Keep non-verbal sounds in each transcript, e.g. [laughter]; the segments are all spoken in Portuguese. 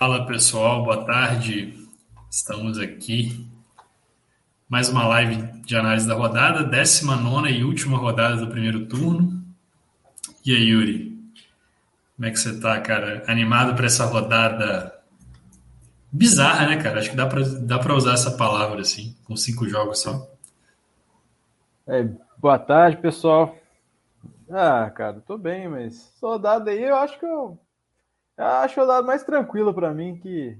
Fala pessoal, boa tarde. Estamos aqui. Mais uma live de análise da rodada, 19 e última rodada do primeiro turno. E aí, Yuri? Como é que você tá, cara? Animado para essa rodada bizarra, né, cara? Acho que dá para dá pra usar essa palavra assim, com cinco jogos só. É, boa tarde, pessoal. Ah, cara, tô bem, mas rodada aí eu acho que eu Acho o lado mais tranquilo para mim que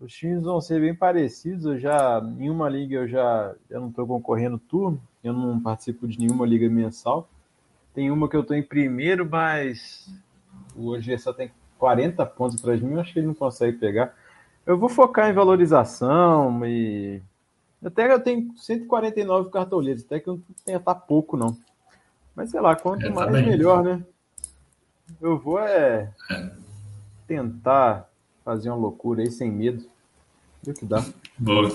os times vão ser bem parecidos. Eu já em uma liga eu já, já não estou concorrendo turno, eu não participo de nenhuma liga mensal. Tem uma que eu estou em primeiro, mas hoje só tem 40 pontos para mim, eu acho que ele não consegue pegar. Eu vou focar em valorização e até eu tenho 149 cartoleiros, até que eu não tenha tá pouco não. Mas sei lá, quanto mais melhor, né? Eu vou é, é tentar fazer uma loucura aí sem medo. Viu que dá. Boa.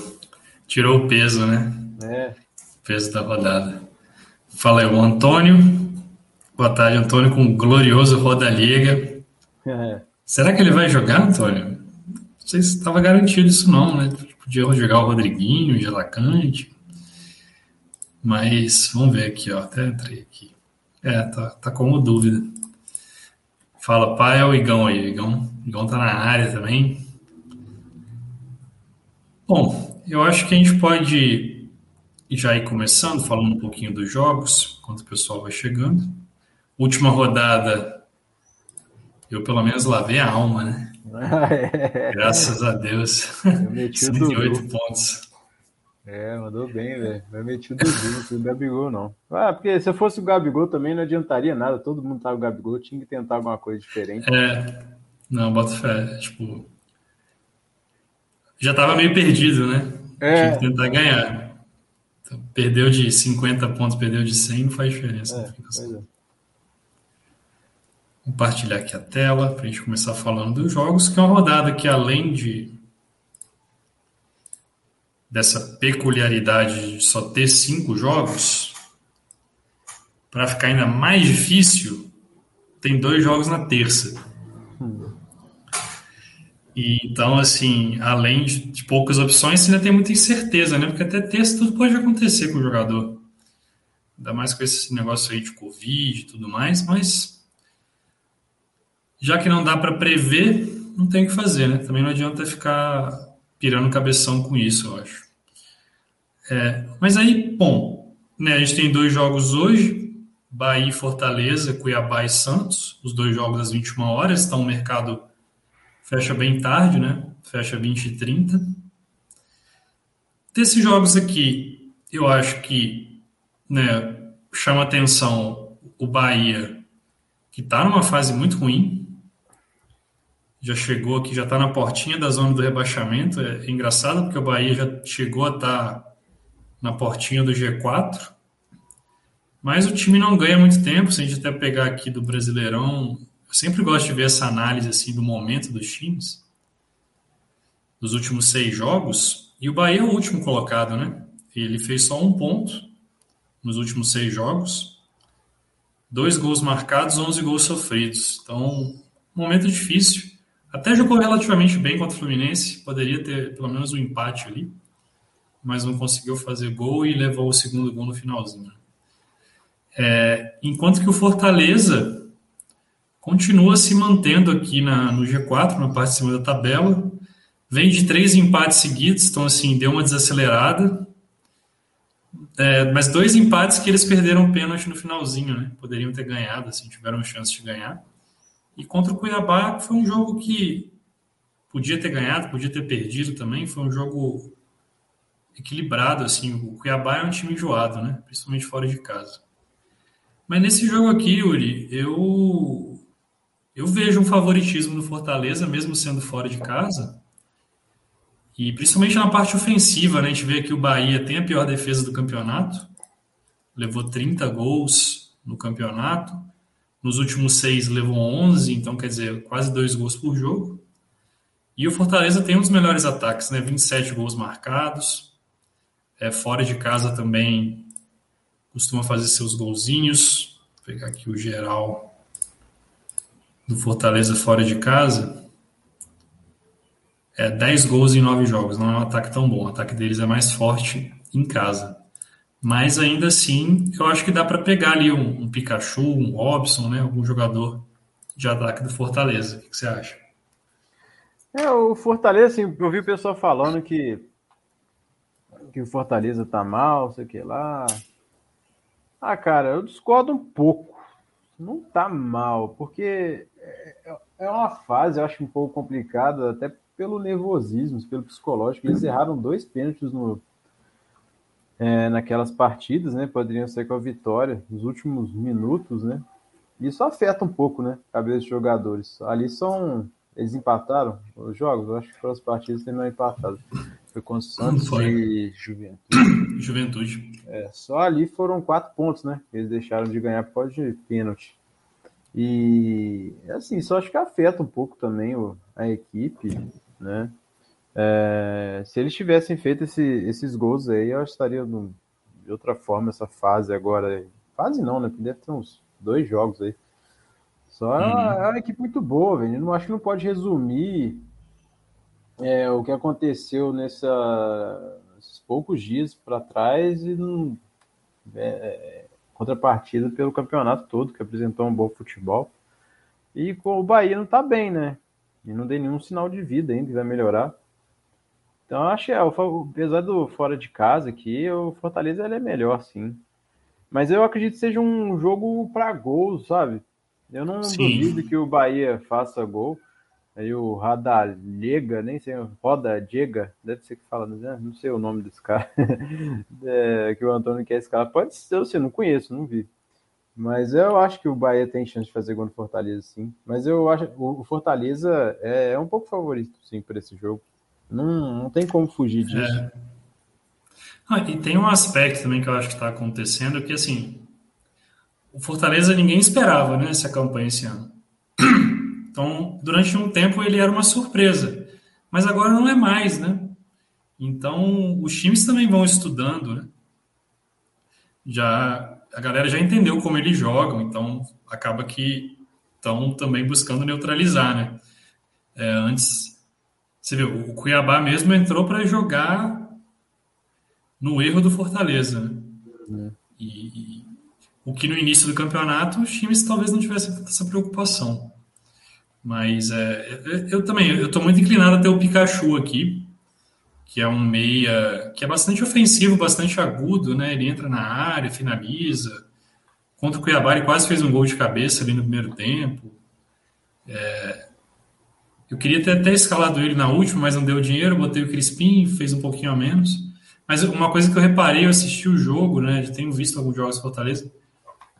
Tirou o peso, né? É. peso da rodada. Fala aí, o Antônio. Boa tarde, Antônio, com o glorioso Roda Liga. É. Será que ele vai jogar, Antônio? Não sei se estava garantido isso não, né? Podia jogar o Rodriguinho, o Gelacante. Mas vamos ver aqui, ó. Até entrei aqui. É, tá, tá como dúvida. Fala, pai, é o Igão aí. Igão, Igão tá na área também. Bom, eu acho que a gente pode já ir começando, falando um pouquinho dos jogos, enquanto o pessoal vai chegando. Última rodada, eu pelo menos lavei a alma, né? [laughs] Graças a Deus. Eu meti 108 pontos. É, mandou bem, velho. Vai meter o Dudu, o Gabigol, não. Ah, porque se fosse o Gabigol também não adiantaria nada. Todo mundo tava o Gabigol, tinha que tentar alguma coisa diferente. É, não, bota fé. Tipo, já tava meio perdido, né? É. Tinha que tentar ganhar. Então, perdeu de 50 pontos, perdeu de 100, não faz diferença. É, é. Compartilhar aqui a tela para a gente começar falando dos jogos, que é uma rodada que além de dessa peculiaridade de só ter cinco jogos, para ficar ainda mais difícil, tem dois jogos na terça. E, então, assim, além de, poucas opções, você ainda tem muita incerteza, né? Porque até terça tudo pode acontecer com o jogador. Ainda mais com esse negócio aí de Covid e tudo mais, mas já que não dá para prever, não tem o que fazer, né? Também não adianta ficar pirando cabeção com isso, eu acho. É, mas aí, bom, né, a gente tem dois jogos hoje, Bahia e Fortaleza, Cuiabá e Santos, os dois jogos às 21 horas, então o mercado fecha bem tarde, né? Fecha 20 e 30. Desses jogos aqui, eu acho que né, chama atenção o Bahia, que está numa fase muito ruim, já chegou aqui, já está na portinha da zona do rebaixamento. É, engraçado porque o Bahia já chegou a estar tá na portinha do G4, mas o time não ganha muito tempo. Se a gente até pegar aqui do Brasileirão, eu sempre gosto de ver essa análise assim do momento dos times, dos últimos seis jogos. E o Bahia é o último colocado, né? Ele fez só um ponto nos últimos seis jogos, dois gols marcados, 11 gols sofridos. Então, momento difícil. Até jogou relativamente bem contra o Fluminense, poderia ter pelo menos um empate ali, mas não conseguiu fazer gol e levou o segundo gol no finalzinho. É, enquanto que o Fortaleza continua se mantendo aqui na, no G4, na parte de cima da tabela, vem de três empates seguidos, então assim, deu uma desacelerada, é, mas dois empates que eles perderam pênalti no finalzinho, né? Poderiam ter ganhado, assim, tiveram chance de ganhar. E contra o Cuiabá foi um jogo que podia ter ganhado, podia ter perdido também. Foi um jogo equilibrado, assim. O Cuiabá é um time enjoado, né? Principalmente fora de casa. Mas nesse jogo aqui, Yuri, eu eu vejo um favoritismo no Fortaleza, mesmo sendo fora de casa. E principalmente na parte ofensiva, né? A gente vê que o Bahia tem a pior defesa do campeonato. Levou 30 gols no campeonato. Nos últimos seis levou 11, então quer dizer, quase dois gols por jogo. E o Fortaleza tem um dos melhores ataques, né? 27 gols marcados. É, fora de casa também costuma fazer seus golzinhos. Vou pegar aqui o geral do Fortaleza fora de casa. é 10 gols em 9 jogos. Não é um ataque tão bom. O ataque deles é mais forte em casa. Mas ainda assim, eu acho que dá para pegar ali um, um, Pikachu, um Robson, né? Algum jogador de ataque do Fortaleza. O que, você acha? É, o Fortaleza, assim, eu vi o pessoal falando que, que o Fortaleza tá mal, sei o que lá. Ah, cara, eu discordo um pouco. Não tá mal, porque é, é uma fase, eu acho um pouco complicada, até pelo nervosismo, pelo psicológico. Eles erraram dois pênaltis no, é, naquelas partidas, né? Poderiam ser com a vitória nos últimos minutos, né? Isso afeta um pouco, né? A cabeça dos jogadores. Ali são. Eles empataram os jogos? Eu acho que foram as partidas terminaram empatadas. Foi com o Santos foi. e Juventude. [coughs] Juventude. É, só ali foram quatro pontos, né? Eles deixaram de ganhar por causa de pênalti. E assim, só acho que afeta um pouco também o, a equipe, né? É, se eles tivessem feito esse, esses gols aí, eu estaria no, de outra forma essa fase agora. Fase não, né? Porque deve ter uns dois jogos aí. Só uhum. é uma equipe muito boa, velho. Não acho que não pode resumir é, o que aconteceu nessa, nesses poucos dias para trás e não, é, é, contrapartida pelo campeonato todo, que apresentou um bom futebol. E com o Bahia não tá bem, né? E não deu nenhum sinal de vida ainda que vai melhorar. Então, eu acho que, é, apesar do fora de casa aqui, o Fortaleza ele é melhor, sim. Mas eu acredito que seja um jogo para gols, sabe? Eu não sim. duvido que o Bahia faça gol. Aí o Radalega, nem sei, Roda Diega, deve ser que fala, né? não sei o nome desse cara, [laughs] é, que o Antônio quer esse cara. Pode ser, eu sei, não conheço, não vi. Mas eu acho que o Bahia tem chance de fazer gol no Fortaleza, sim. Mas eu acho o Fortaleza é, é um pouco favorito, sim, para esse jogo. Não, não tem como fugir disso. É. Ah, e tem um aspecto também que eu acho que está acontecendo, que assim, o Fortaleza ninguém esperava né, essa campanha esse ano. [clears throat] Então, durante um tempo ele era uma surpresa, mas agora não é mais, né? Então, os times também vão estudando, né? Já a galera já entendeu como eles jogam, então acaba que estão também buscando neutralizar, né? É, antes você vê, o Cuiabá mesmo entrou para jogar no erro do Fortaleza. Né? E, e, o que no início do campeonato os times talvez não tivessem essa preocupação. Mas é, eu, eu também, eu estou muito inclinado a ter o Pikachu aqui, que é um meia que é bastante ofensivo, bastante agudo, né? Ele entra na área, finaliza. Contra o Cuiabá ele quase fez um gol de cabeça ali no primeiro tempo. É, eu queria ter até escalado ele na última, mas não deu dinheiro, botei o Crispim, fez um pouquinho a menos. Mas uma coisa que eu reparei, eu assisti o jogo, né? Tenho visto alguns jogos do Fortaleza.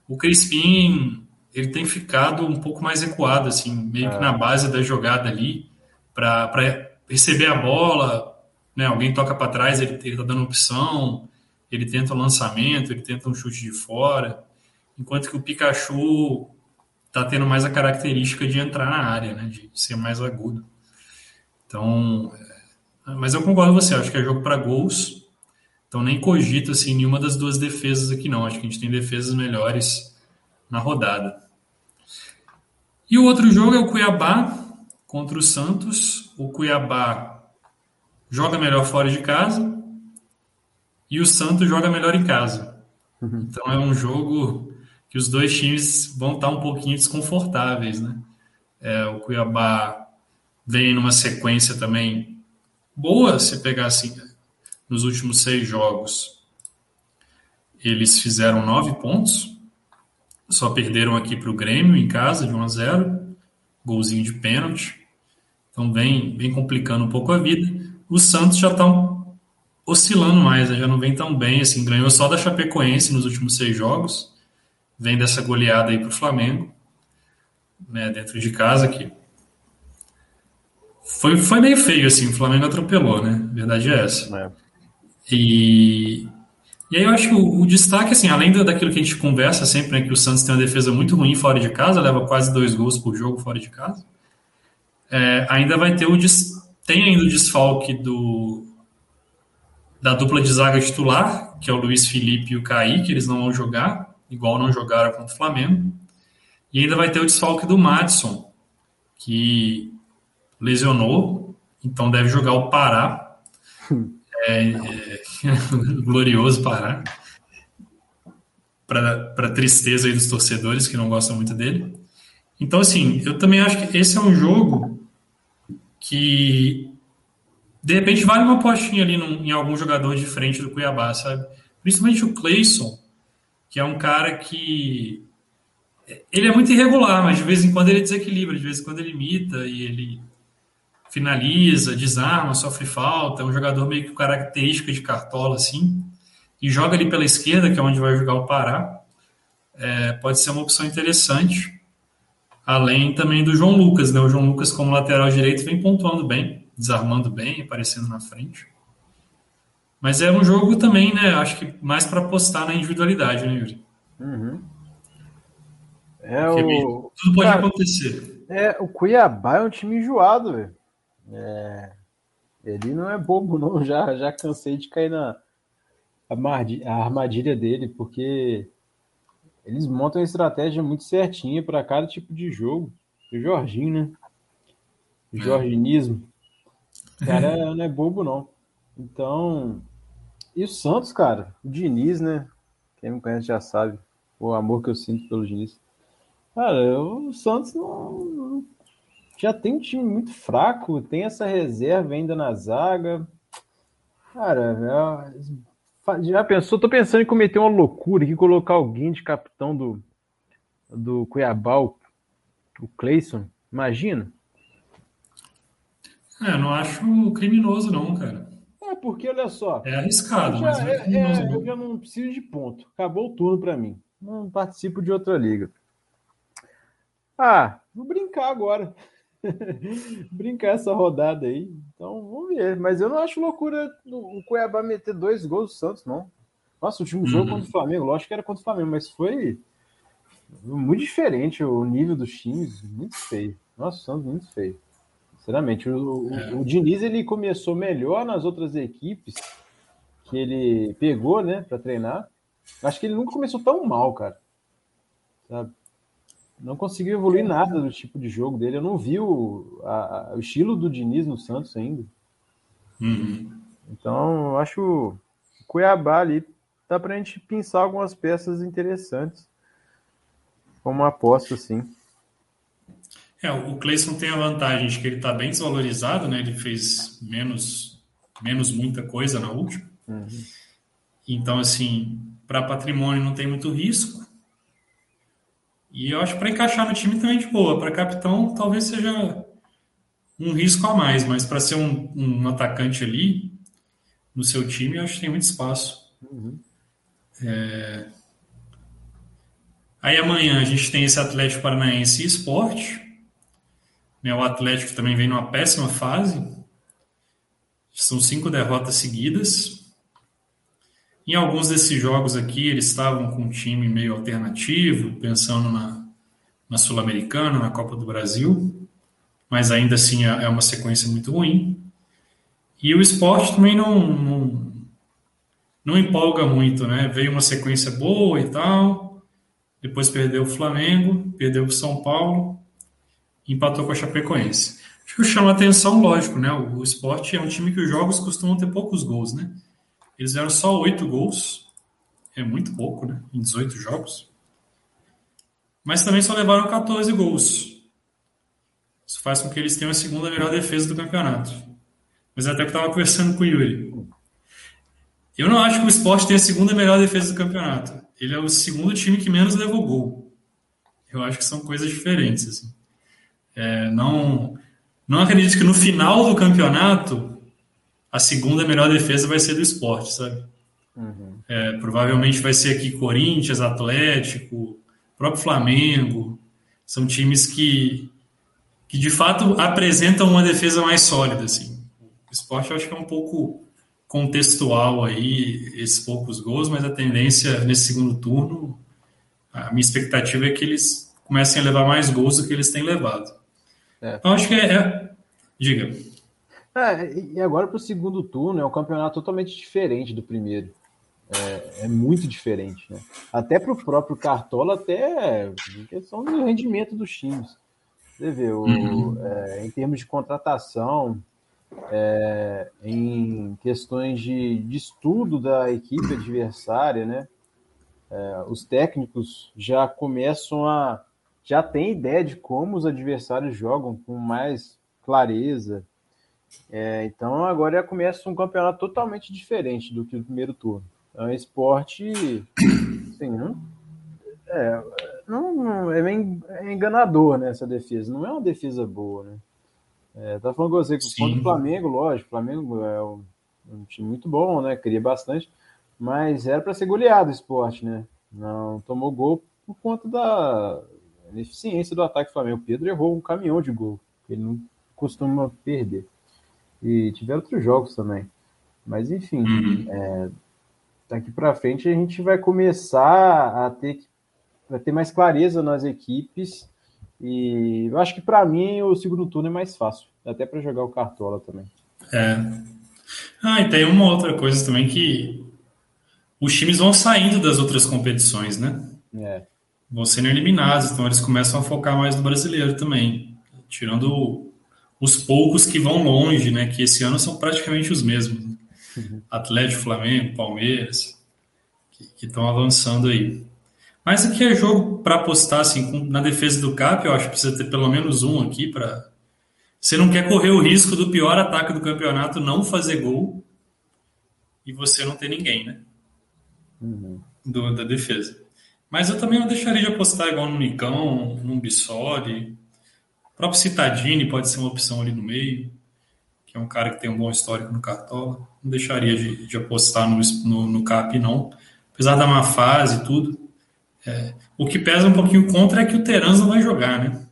O Crispim, ele tem ficado um pouco mais recuado, assim, meio é. que na base da jogada ali, para receber a bola, né? Alguém toca para trás, ele, ele tá dando opção, ele tenta o um lançamento, ele tenta um chute de fora. Enquanto que o Pikachu tá tendo mais a característica de entrar na área, né? De ser mais agudo. Então, é, mas eu concordo com você, acho que é jogo para gols. Então nem cogito assim nenhuma das duas defesas aqui não. Acho que a gente tem defesas melhores na rodada. E o outro jogo é o Cuiabá contra o Santos. O Cuiabá joga melhor fora de casa e o Santos joga melhor em casa. Uhum. Então é um jogo que os dois times vão estar um pouquinho desconfortáveis, né? É, o Cuiabá vem numa sequência também boa, se pegar assim, nos últimos seis jogos, eles fizeram nove pontos, só perderam aqui para o Grêmio em casa de 1 a 0, golzinho de pênalti, então vem, vem complicando um pouco a vida. O Santos já está oscilando mais, né? já não vem tão bem, assim, ganhou só da Chapecoense nos últimos seis jogos, vem dessa goleada aí para o Flamengo, né, dentro de casa aqui. Foi, foi meio feio, assim, o Flamengo atropelou, né? A verdade é essa. É. E, e aí eu acho que o, o, destaque, assim, além daquilo que a gente conversa sempre, né, que o Santos tem uma defesa muito ruim fora de casa, leva quase dois gols por jogo fora de casa, é, ainda vai ter o tem ainda o desfalque do da dupla de zaga titular, que é o Luiz Felipe e o Kaique, eles não vão jogar igual não jogaram contra o Flamengo. E ainda vai ter o desfalque do Madison, que lesionou, então deve jogar o Pará. É, é, [laughs] glorioso Pará. Para tristeza aí dos torcedores que não gostam muito dele. Então, assim, eu também acho que esse é um jogo que de repente vale uma postinha ali num, em algum jogador de frente do Cuiabá, sabe? Principalmente o Clayson, que é um cara que ele é muito irregular, mas de vez em quando ele desequilibra, de vez em quando ele imita e ele finaliza, desarma, sofre falta, é um jogador meio que característica de cartola assim, e joga ali pela esquerda, que é onde vai jogar o Pará. É, pode ser uma opção interessante. Além também do João Lucas, né? O João Lucas, como lateral direito, vem pontuando bem, desarmando bem, aparecendo na frente. Mas é um jogo também, né? Acho que mais para apostar na individualidade, né, Yuri? Uhum. É o... Tudo pode Cara, acontecer. É, o Cuiabá é um time enjoado, velho. É... Ele não é bobo, não. [laughs] Já, já cansei de cair na a armadilha dele, porque eles montam uma estratégia muito certinha para cada tipo de jogo. O Jorginho, né? O é. jorginismo. O cara [laughs] não é bobo, não. Então. E o Santos, cara? O Diniz, né? Quem me conhece já sabe o amor que eu sinto pelo Diniz. Cara, o Santos não, já tem um time muito fraco, tem essa reserva ainda na zaga. Cara, é, já pensou? Tô pensando em cometer uma loucura aqui, colocar alguém de capitão do, do Cuiabá, o, o Cleison. Imagina? É, não acho criminoso, não, cara. É, porque olha só. É arriscado, já, mas é, é, criminoso, é, eu já não preciso de ponto. Acabou o turno para mim. Não participo de outra liga. Ah, vou brincar agora. [laughs] brincar essa rodada aí. Então, vamos ver. Mas eu não acho loucura o Cuiabá meter dois gols do Santos, não. Nossa, o último jogo uhum. contra o Flamengo, lógico que era contra o Flamengo, mas foi muito diferente o nível dos times, muito feio. Nossa, o Santos muito feio. Sinceramente, o, é. o, o Diniz ele começou melhor nas outras equipes que ele pegou, né, para treinar. Acho que ele nunca começou tão mal, cara. Sabe? Não conseguiu evoluir nada do tipo de jogo dele. Eu não vi o, a, o estilo do Diniz no Santos ainda. Uhum. Então, acho o Cuiabá ali dá pra gente pensar algumas peças interessantes. Como aposta, assim. É, o Cleison tem a vantagem de que ele está bem desvalorizado, né? Ele fez menos, menos muita coisa na última. Uhum. Então, assim, para patrimônio não tem muito risco. E eu acho que para encaixar no time também de boa. Para capitão, talvez seja um risco a mais, mas para ser um, um, atacante ali no seu time, eu acho que tem muito espaço. Uhum. É... Aí amanhã a gente tem esse Atlético Paranaense e Esporte. Né, o Atlético também vem numa péssima fase. São cinco derrotas seguidas. Em alguns desses jogos aqui, eles estavam com um time meio alternativo, pensando na, na Sul-Americana, na Copa do Brasil, mas ainda assim é, é uma sequência muito ruim. E o esporte também não, não, não empolga muito, né? Veio uma sequência boa e tal, depois perdeu o Flamengo, perdeu o São Paulo, empatou com a Chapecoense. Acho que chama atenção, lógico, né? O, o esporte é um time que os jogos costumam ter poucos gols, né? Eles fizeram só oito gols. É muito pouco, né? Em 18 jogos. Mas também só levaram 14 gols. Isso faz com que eles tenham a segunda melhor defesa do campeonato. Mas até que eu estava conversando com o Yuri. Eu não acho que o esporte tem a segunda melhor defesa do campeonato. Ele é o segundo time que menos levou gol. Eu acho que são coisas diferentes. Assim. É, não, não acredito que no final do campeonato a segunda melhor defesa vai ser do esporte, sabe? Uhum. É, provavelmente vai ser aqui Corinthians, Atlético, próprio Flamengo. São times que, que de fato apresentam uma defesa mais sólida. Assim. O esporte eu acho que é um pouco contextual aí, esses poucos gols, mas a tendência nesse segundo turno, a minha expectativa é que eles comecem a levar mais gols do que eles têm levado. É. Então acho que é. é... Diga. É, e agora para o segundo turno é um campeonato totalmente diferente do primeiro. É, é muito diferente, né? Até para o próprio Cartola, até em questão do rendimento dos times. Você vê, o, uhum. é, em termos de contratação, é, em questões de, de, estudo da equipe adversária, né? É, os técnicos já começam a já têm ideia de como os adversários jogam com mais clareza. É, então agora já começa um campeonato totalmente diferente do que o primeiro turno. É um esporte, [coughs] assim, não, é, não, não é, bem, é enganador né, essa defesa. Não é uma defesa boa, né? É, tá falando com você que contra o Flamengo, lógico, o Flamengo é um, um, time muito bom, né? Queria bastante, mas era para ser goleado o esporte, né? Não tomou gol por conta da ineficiência do ataque do Flamengo. O Pedro errou um caminhão de gol, ele não costuma perder. E tiveram outros jogos também. Mas enfim, uhum. é, daqui para frente a gente vai começar a ter, vai ter mais clareza nas equipes e eu acho que para mim o segundo turno é mais fácil, até para jogar o Cartola também. É. Ah, e tem uma outra coisa também que os times vão saindo das outras competições, né? É. Vão sendo eliminados, então eles começam a focar mais no brasileiro também, tirando os poucos que vão longe, né? Que esse ano são praticamente os mesmos. Uhum. Atlético, Flamengo, Palmeiras, que estão avançando aí. Mas aqui é jogo para apostar assim, na defesa do CAP, eu acho que precisa ter pelo menos um aqui para. Você não quer correr o risco do pior ataque do campeonato não fazer gol e você não ter ninguém, né? Uhum. Do, da defesa. Mas eu também não deixaria de apostar igual no Nicão, no Bissoli. Próprio Citadini pode ser uma opção ali no meio, que é um cara que tem um bom histórico no Cartola. Não deixaria de, de apostar no, no, no CAP, não. Apesar da má fase e tudo. É, o que pesa um pouquinho contra é que o Terans não vai jogar, né?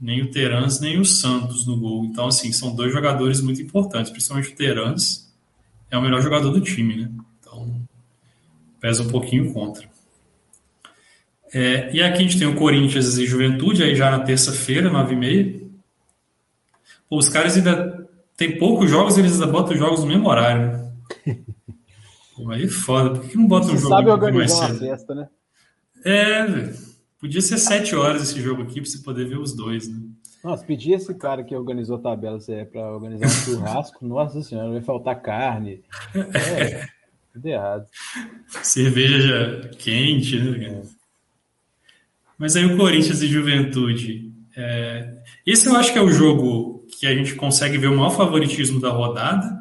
Nem o Terans, nem o Santos no gol. Então, assim, são dois jogadores muito importantes. Principalmente o Terans é o melhor jogador do time, né? Então, pesa um pouquinho contra. É, e aqui a gente tem o Corinthians e Juventude, aí já na terça-feira, 9h30. os caras ainda tem poucos jogos, eles ainda botam os jogos no mesmo horário, né? [laughs] Pô, aí é foda. Por que não botam um jogo sabe organizar? Uma festa, né? É, podia ser sete horas esse jogo aqui pra você poder ver os dois, né? Nossa, pedi esse cara que organizou a tabela é pra organizar um [laughs] churrasco, nossa senhora, vai faltar carne. [laughs] É, tudo errado. Cerveja já quente, né? É. Mas aí o Corinthians e Juventude. É... Esse eu acho que é o jogo que a gente consegue ver o maior favoritismo da rodada.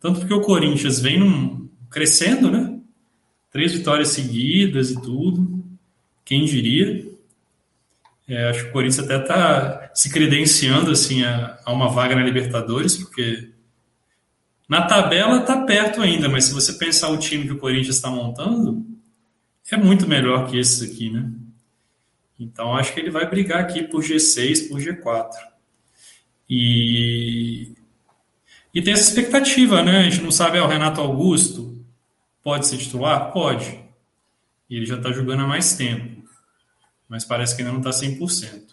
Tanto porque o Corinthians vem num... crescendo, né? Três vitórias seguidas e tudo. Quem diria? É, acho que o Corinthians até está se credenciando assim a, a, uma vaga na Libertadores, porque na tabela está perto ainda, mas se você pensar o time que o Corinthians está montando, é muito melhor que esse aqui, né? Então acho que ele vai brigar aqui por G6, por G4. E, e tem essa expectativa, né? A gente não sabe, é o Renato Augusto pode ser titular? Pode. Ele já está jogando há mais tempo. Mas parece que ainda não está 100%.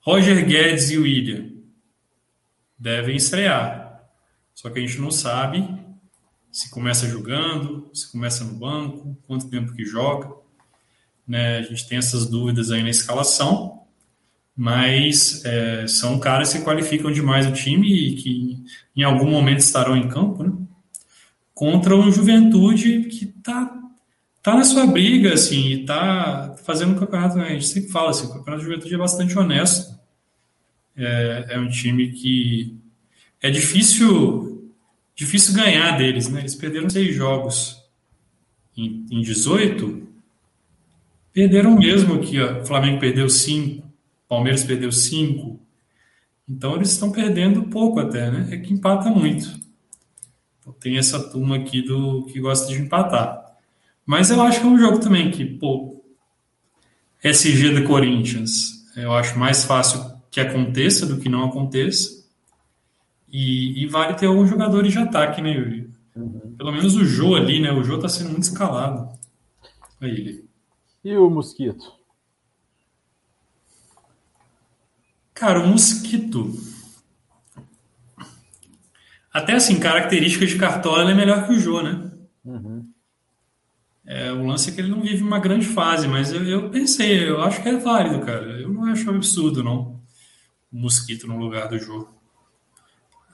Roger Guedes e William devem estrear. Só que a gente não sabe se começa jogando, se começa no banco, quanto tempo que joga. Né? A gente tem essas dúvidas aí na escalação, mas é, são caras que qualificam demais o time e que em algum momento estarão em campo, né? contra um Juventude que está tá na sua briga, assim, e tá fazendo um campeonato, né? a gente sempre fala assim, o campeonato de juventude é bastante honesto. É, é um time que é difícil difícil ganhar deles, né? Eles perderam seis jogos em, em 18, perderam mesmo aqui, ó. O Flamengo perdeu cinco, Palmeiras perdeu cinco. Então eles estão perdendo pouco até, né? É que empata muito. Então tem essa turma aqui do que gosta de empatar. Mas eu acho que é um jogo também que, pô, SG do Corinthians, eu acho mais fácil que aconteça do que não aconteça. E, e vale ter alguns jogadores de ataque, né, Yuri? Uhum. Pelo menos o Jô ali, né? O Jô tá sendo muito escalado. Aí ele. E o Mosquito? Cara, o Mosquito. Até assim, características de cartola, ele é melhor que o Jô, né? Uhum. É, o lance é que ele não vive uma grande fase, mas eu, eu, pensei, eu acho que é válido, cara. Eu não acho absurdo, não. O Mosquito no lugar do jogo.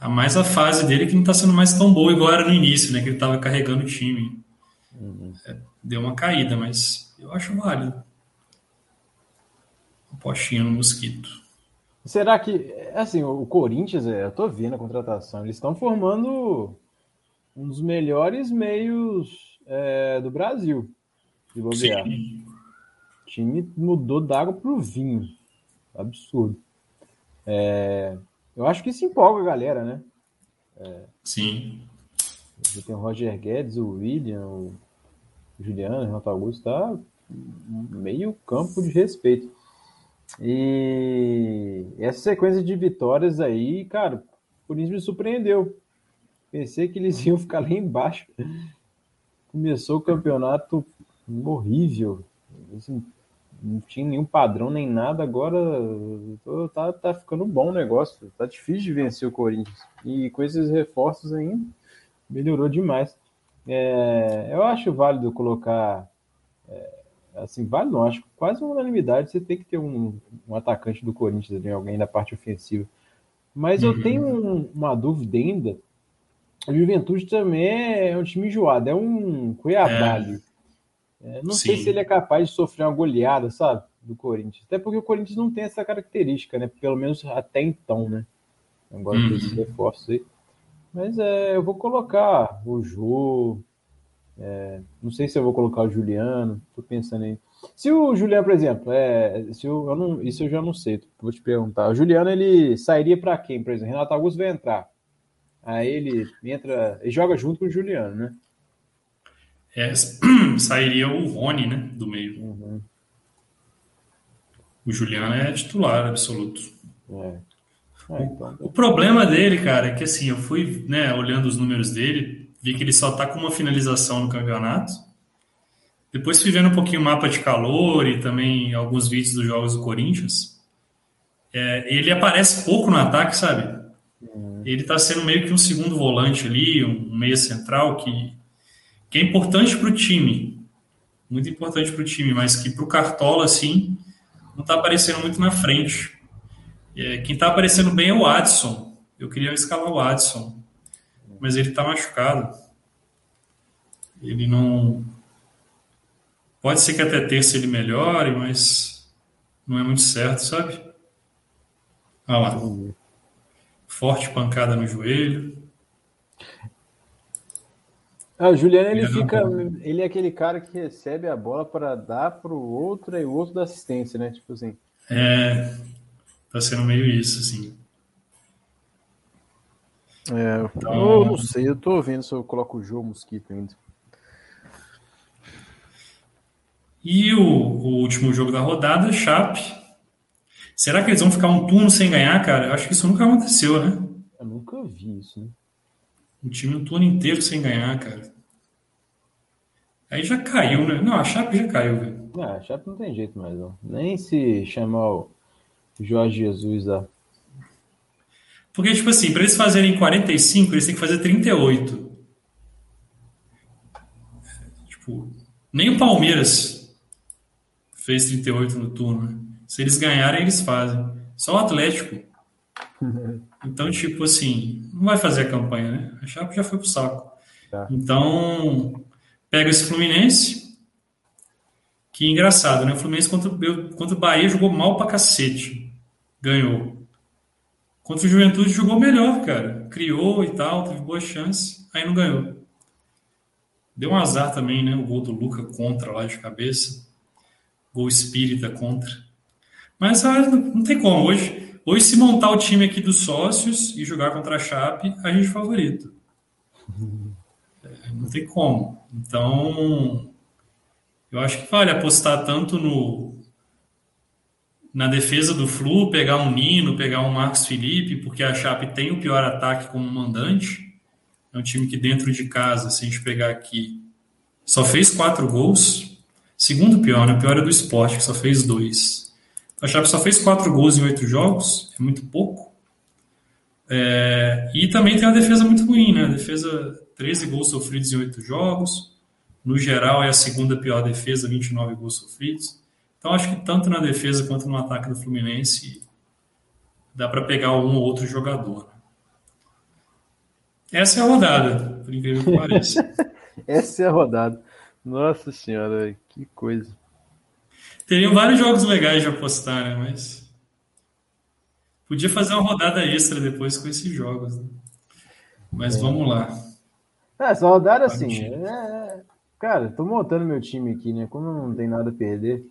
A mais a fase dele que não está sendo mais tão boa igual era no início, né? Que ele estava carregando o time. Uhum. É, deu uma caída, mas eu acho válido. Um postinho no mosquito. Será que, assim, o Corinthians, é, eu tô vendo a contratação, eles estão formando um dos melhores meios é, do Brasil de bobear. Sim. O time mudou d'água pro vinho. Absurdo. É, eu acho que isso empolga a galera, né? É, Sim. Tem o Roger Guedes, o William, o Juliano, o Renato Augusto, tá meio campo de respeito. E essa sequência de vitórias aí, cara, o Corinthians me surpreendeu. Pensei que eles iam ficar lá embaixo. Começou o campeonato horrível. Assim, não tinha nenhum padrão nem nada, agora tô, tá, tá ficando bom o negócio. Tá difícil de vencer o Corinthians. E com esses reforços ainda, melhorou demais. É, eu acho válido colocar. É, assim, válido não, acho quase uma unanimidade. Você tem que ter um, um atacante do Corinthians, ali, alguém da parte ofensiva. Mas uhum. eu tenho um, uma dúvida ainda. O Juventude também é um time enjoado, é um Cuiabá é. É, não Sim. sei se ele é capaz de sofrer uma goleada, sabe? Do Corinthians. Até porque o Corinthians não tem essa característica, né? Pelo menos até então, né? Agora uhum. tem esse reforço aí. Mas é, eu vou colocar o Jô. É, não sei se eu vou colocar o Juliano. Tô pensando aí. Se o Juliano, por exemplo, é, se eu, eu não, isso eu já não sei. Vou te perguntar. O Juliano ele sairia para quem, por exemplo? Renato Augusto vai entrar. Aí ele entra e joga junto com o Juliano, né? é, [clears throat] sairia o Rony, né, do meio. Uhum. O Juliano é titular absoluto. É. É, então... o, o, problema dele, cara, é que assim, eu fui né, olhando os números dele, vi que ele só tá com uma finalização no campeonato. Depois fui vendo um pouquinho o mapa de calor e também alguns vídeos dos jogos do Corinthians. É, ele aparece pouco no ataque, sabe? Uhum. Ele tá sendo meio que um segundo volante ali, um meia central que que é importante para o time, muito importante para o time, mas que para o Cartola, assim, não está aparecendo muito na frente. É, quem está aparecendo bem é o Adson. Eu queria escalar o Adson, mas ele está machucado. Ele não. Pode ser que até terça ele melhore, mas não é muito certo, sabe? Olha lá. Forte pancada no joelho. Ah, o Juliano ele fica, ele é aquele cara que recebe a bola para dar para o outro e o outro dá assistência, né? Tipo assim. É, tá sendo meio isso, assim. É, então... eu não sei, eu tô vendo se eu coloco o João Mosquito ainda. E o, o, último jogo da rodada, Chape. Será que eles vão ficar um turno sem ganhar, cara? Eu acho que isso nunca aconteceu, né? Eu nunca vi isso, né? Um time um turno inteiro sem ganhar, cara. Aí já caiu, né? Não, a Chape já caiu, velho. Não, a Chape não tem jeito mais, não. Nem se chamar o Jorge Jesus a. Porque, tipo assim, para eles fazerem 45, eles têm que fazer 38. Tipo, nem o Palmeiras fez 38 no turno. Né? Se eles ganharem, eles fazem. Só o Atlético. [laughs] Então, tipo assim, não vai fazer a campanha, né? A Chape já foi pro saco. Tá. Então, pega esse Fluminense, que engraçado, né? O Fluminense contra, contra o Bahia jogou mal pra cacete. Ganhou. Contra o Juventude jogou melhor, cara. Criou e tal, teve boa chance, aí não ganhou. Deu um azar também, né? O gol do Luca contra lá de cabeça. Gol espírita contra. Mas ah, não tem como. Hoje, Hoje, se montar o time aqui dos sócios e jogar contra a Chape, a gente é favorito. É, não tem como. Então, eu acho que vale apostar tanto no na defesa do Flu, pegar um Nino, pegar um Marcos Felipe, porque a Chape tem o pior ataque como mandante. É um time que dentro de casa, se a gente pegar aqui, só fez quatro gols. Segundo pior, né? O pior é do esporte, que só fez dois. A Chape só fez quatro gols em oito jogos, é muito pouco. É, e também tem uma defesa muito ruim, né? Defesa, 13 gols sofridos em oito jogos. No geral, é a segunda pior defesa, 29 gols sofridos. Então, acho que tanto na defesa quanto no ataque do Fluminense dá para pegar um ou outro jogador. Essa é a rodada, por incrível que pareça. [laughs] Essa é a rodada. Nossa senhora, que coisa. Teriam vários jogos legais de apostar, né? Mas. Podia fazer uma rodada extra depois com esses jogos. Né? Mas é. vamos lá. É, essa rodada, assim. É, é... Cara, tô montando meu time aqui, né? Como não tem nada a perder.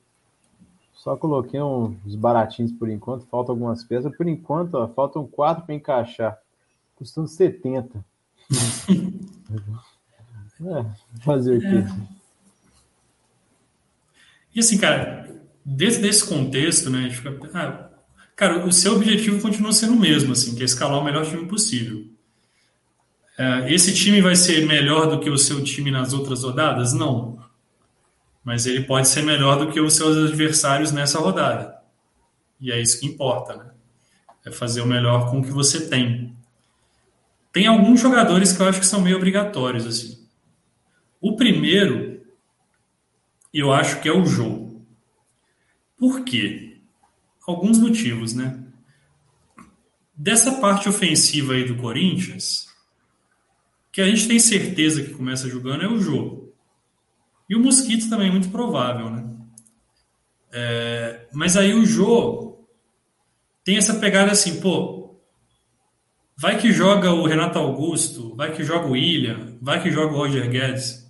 Só coloquei uns baratinhos por enquanto, faltam algumas peças. Por enquanto, ó, faltam quatro para encaixar. Custando 70. [laughs] é, fazer o quê? É. E assim, cara, dentro desse contexto, né, fica, ah, cara, o seu objetivo continua sendo o mesmo, assim, que é escalar o melhor time possível. É, esse time vai ser melhor do que o seu time nas outras rodadas? Não. Mas ele pode ser melhor do que os seus adversários nessa rodada. E é isso que importa, né? É fazer o melhor com o que você tem. Tem alguns jogadores que eu acho que são meio obrigatórios, assim. O primeiro, eu acho que é o jogo. Por quê? Alguns motivos, né? Dessa parte ofensiva aí do Corinthians, que a gente tem certeza que começa jogando é o jogo. E o Mosquito também é muito provável, né? É, mas aí o Jô tem essa pegada assim, pô, vai que joga o Renato Augusto, vai que joga o William, vai que joga o Roger Guedes.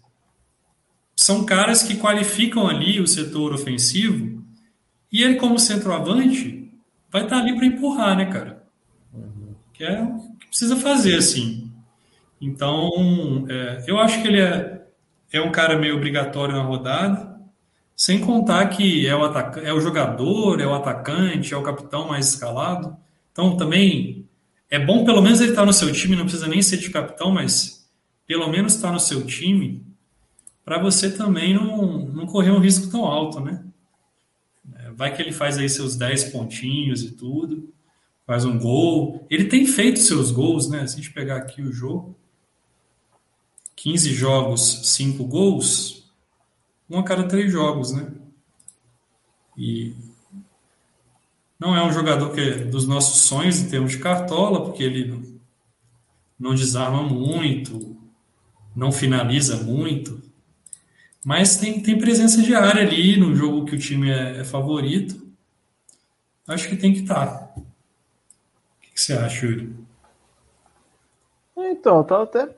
São caras que qualificam ali o setor ofensivo e ele, como centroavante, vai estar ali para empurrar, né, cara? Que é o que precisa fazer, assim. Então, é, eu acho que ele é é um cara meio obrigatório na rodada, sem contar que é o, ataca é o jogador, é o atacante, é o capitão mais escalado. Então também é bom pelo menos ele estar tá no seu time, não precisa nem ser de capitão, mas pelo menos estar tá no seu time para você também não, não correr um risco tão alto, né? É, vai que ele faz aí seus 10 pontinhos e tudo, faz um gol. Ele tem feito seus gols, né? Se a gente pegar aqui o jogo, 15 jogos, 5 gols, um a cada três jogos, né? E não é um jogador que é dos nossos sonhos em termos de cartola, porque ele não desarma muito, não finaliza muito, mas tem, tem presença de área ali no jogo que o time é, é favorito. Acho que tem que estar. Tá. O que, que você acha, Yuri? Então, tá até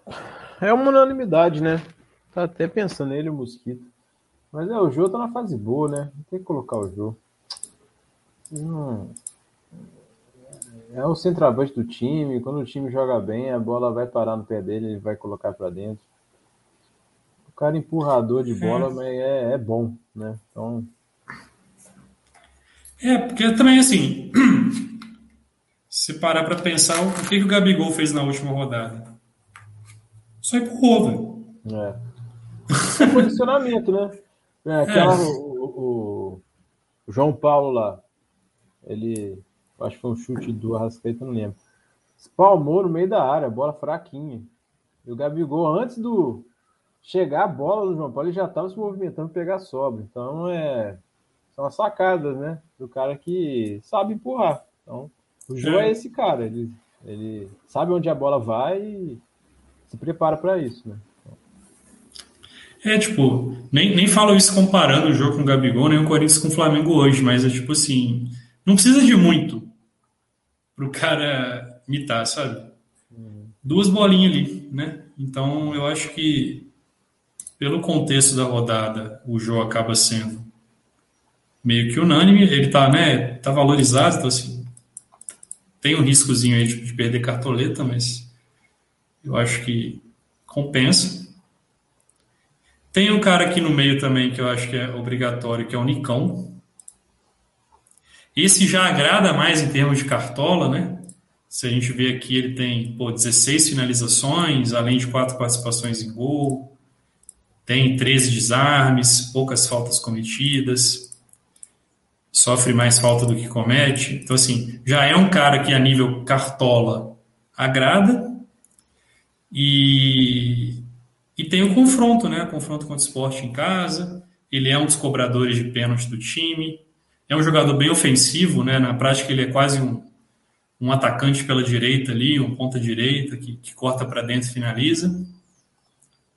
é uma unanimidade, né? Tá até pensando nele o Mosquito. Mas é, o Jô tá na fase boa, né? Tem que colocar o Jô. Hum, é o centroavante do time. Quando o time joga bem, a bola vai parar no pé dele, ele vai colocar para dentro. O cara empurrador de bola, é. mas é, é bom, né? Então. É, porque também assim. [clears throat] se parar para pensar o que, que o Gabigol fez na última rodada. Só empurrou, velho. É. é posicionamento, né? É, aquela, é. O, o, o, João Paulo lá, ele, acho que foi um chute do Arrascaeta, não lembro. Espalmou no meio da área, bola fraquinha. E o Gabigol, antes do chegar a bola do João Paulo, ele já estava se movimentando para pegar sobra. Então, é, são as sacadas, né? Do cara que sabe empurrar. Então, o João é. é esse cara. Ele, ele sabe onde a bola vai e se prepara para isso, né? É, tipo, nem, nem falo isso comparando o jogo com o Gabigol, nem o Corinthians com o Flamengo hoje, mas é tipo assim, não precisa de muito pro cara mitar, sabe? Uhum. Duas bolinhas ali, né? Então eu acho que pelo contexto da rodada, o jogo acaba sendo meio que unânime, ele tá, né, tá valorizado, então assim, tem um riscozinho aí de, de perder cartoleta, mas eu acho que compensa. Tem um cara aqui no meio também que eu acho que é obrigatório, que é o Nicão. Esse já agrada mais em termos de cartola, né? Se a gente vê aqui, ele tem pô, 16 finalizações, além de quatro participações em gol, tem 13 desarmes, poucas faltas cometidas, sofre mais falta do que comete. Então, assim, já é um cara que a nível cartola agrada, e, e tem o confronto, né? Confronto contra o esporte em casa. Ele é um dos cobradores de pênalti do time. É um jogador bem ofensivo, né? Na prática, ele é quase um, um atacante pela direita ali, um ponta direita que, que corta para dentro e finaliza.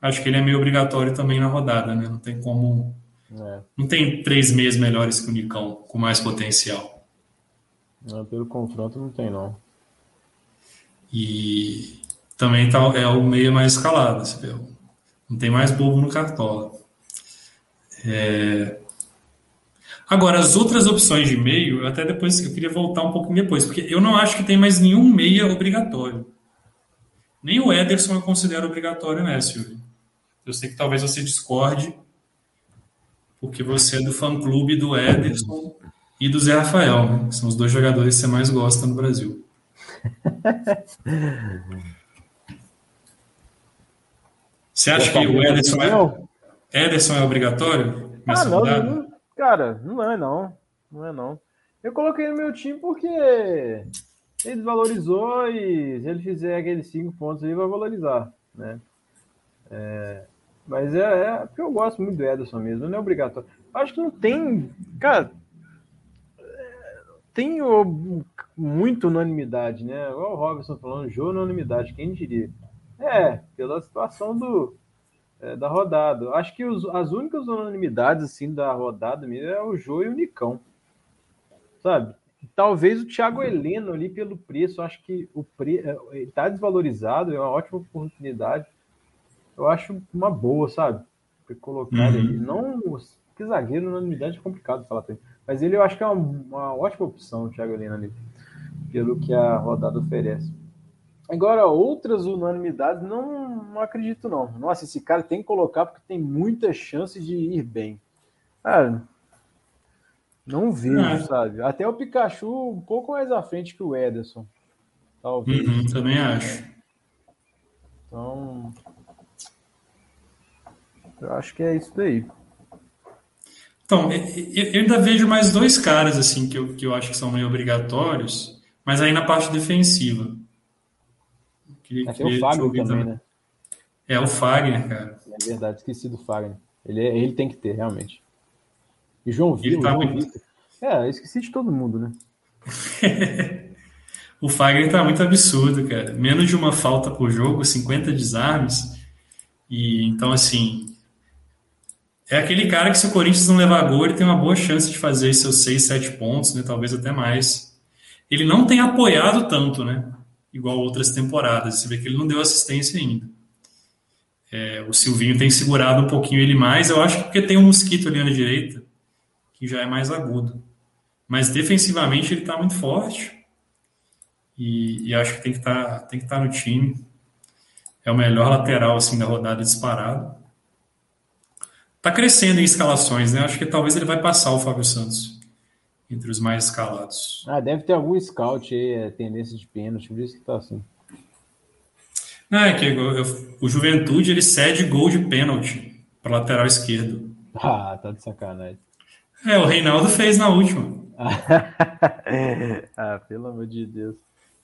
Acho que ele é meio obrigatório também na rodada, né? Não tem como. É. Não tem três meses melhores que o Nicão, com mais potencial. Não, pelo confronto não tem, não. E também tá, é o meio mais escalado. Não tem mais bobo no cartola. É... Agora, as outras opções de meio, até depois eu queria voltar um pouquinho depois, porque eu não acho que tem mais nenhum meia obrigatório. Nem o Ederson eu considero obrigatório, né, Silvio? Eu sei que talvez você discorde, porque você é do fã-clube do Ederson e do Zé Rafael, né? São os dois jogadores que você mais gosta no Brasil. [laughs] Você acha que o Ederson é, Ederson é obrigatório? Ah, não, não, cara, não é não. Não é não. Eu coloquei no meu time porque ele valorizou e se ele fizer aqueles cinco pontos aí, vai valorizar, né? É, mas é, é, porque eu gosto muito do Ederson mesmo, não é obrigatório. Acho que não tem, cara, tem muito unanimidade, né? Igual o Robson falando, jogo unanimidade, quem diria? É, pela situação do, é, da rodada. Acho que os, as únicas unanimidades assim da rodada mesmo é o Jô e o Nicão. Sabe? Talvez o Thiago Heleno ali pelo preço, acho que o pre... está é, desvalorizado, é uma ótima oportunidade. Eu acho uma boa, sabe? Colocar uhum. ele. Não, que zagueiro unanimidade é complicado falar também. Mas ele eu acho que é uma, uma ótima opção, o Thiago Heleno ali, pelo que a rodada oferece. Agora, outras unanimidades, não, não acredito, não. Nossa, esse cara tem que colocar porque tem muitas chances de ir bem. Cara, não vejo, é. sabe? Até o Pikachu um pouco mais à frente que o Ederson. Talvez. Uhum, também acho. Então. Eu acho que é isso daí. Então, eu ainda vejo mais dois caras assim que eu, que eu acho que são meio obrigatórios, mas aí na parte defensiva. Queria, é, queria o Fagner também, também, né? É o Fagner, cara. É verdade, esqueci do Fagner. Ele, é, ele tem que ter, realmente. E João Vitor. Tá João muito... É, esqueci de todo mundo, né? [laughs] o Fagner tá muito absurdo, cara. Menos de uma falta por jogo, 50 desarmes. E então, assim. É aquele cara que, se o Corinthians não levar gol, ele tem uma boa chance de fazer seus 6, 7 pontos, né? Talvez até mais. Ele não tem apoiado tanto, né? Igual outras temporadas. Você vê que ele não deu assistência ainda. É, o Silvinho tem segurado um pouquinho ele mais, eu acho que porque tem um mosquito ali na direita, que já é mais agudo. Mas defensivamente ele está muito forte. E, e, acho que tem que tá, estar tá no time. É o melhor lateral assim da rodada disparado. Está crescendo em escalações, né? Acho que talvez ele vai passar o Fábio Santos entre os mais escalados. Ah, deve ter algum scout aí, é, tendência de pênalti, por isso que tá assim. Não, é que eu, eu, o Juventude ele cede gol de pênalti para lateral esquerdo. [laughs] Ah, tá de sacanagem. É, o Reinaldo fez na última. [laughs] ah, pelo amor de Deus.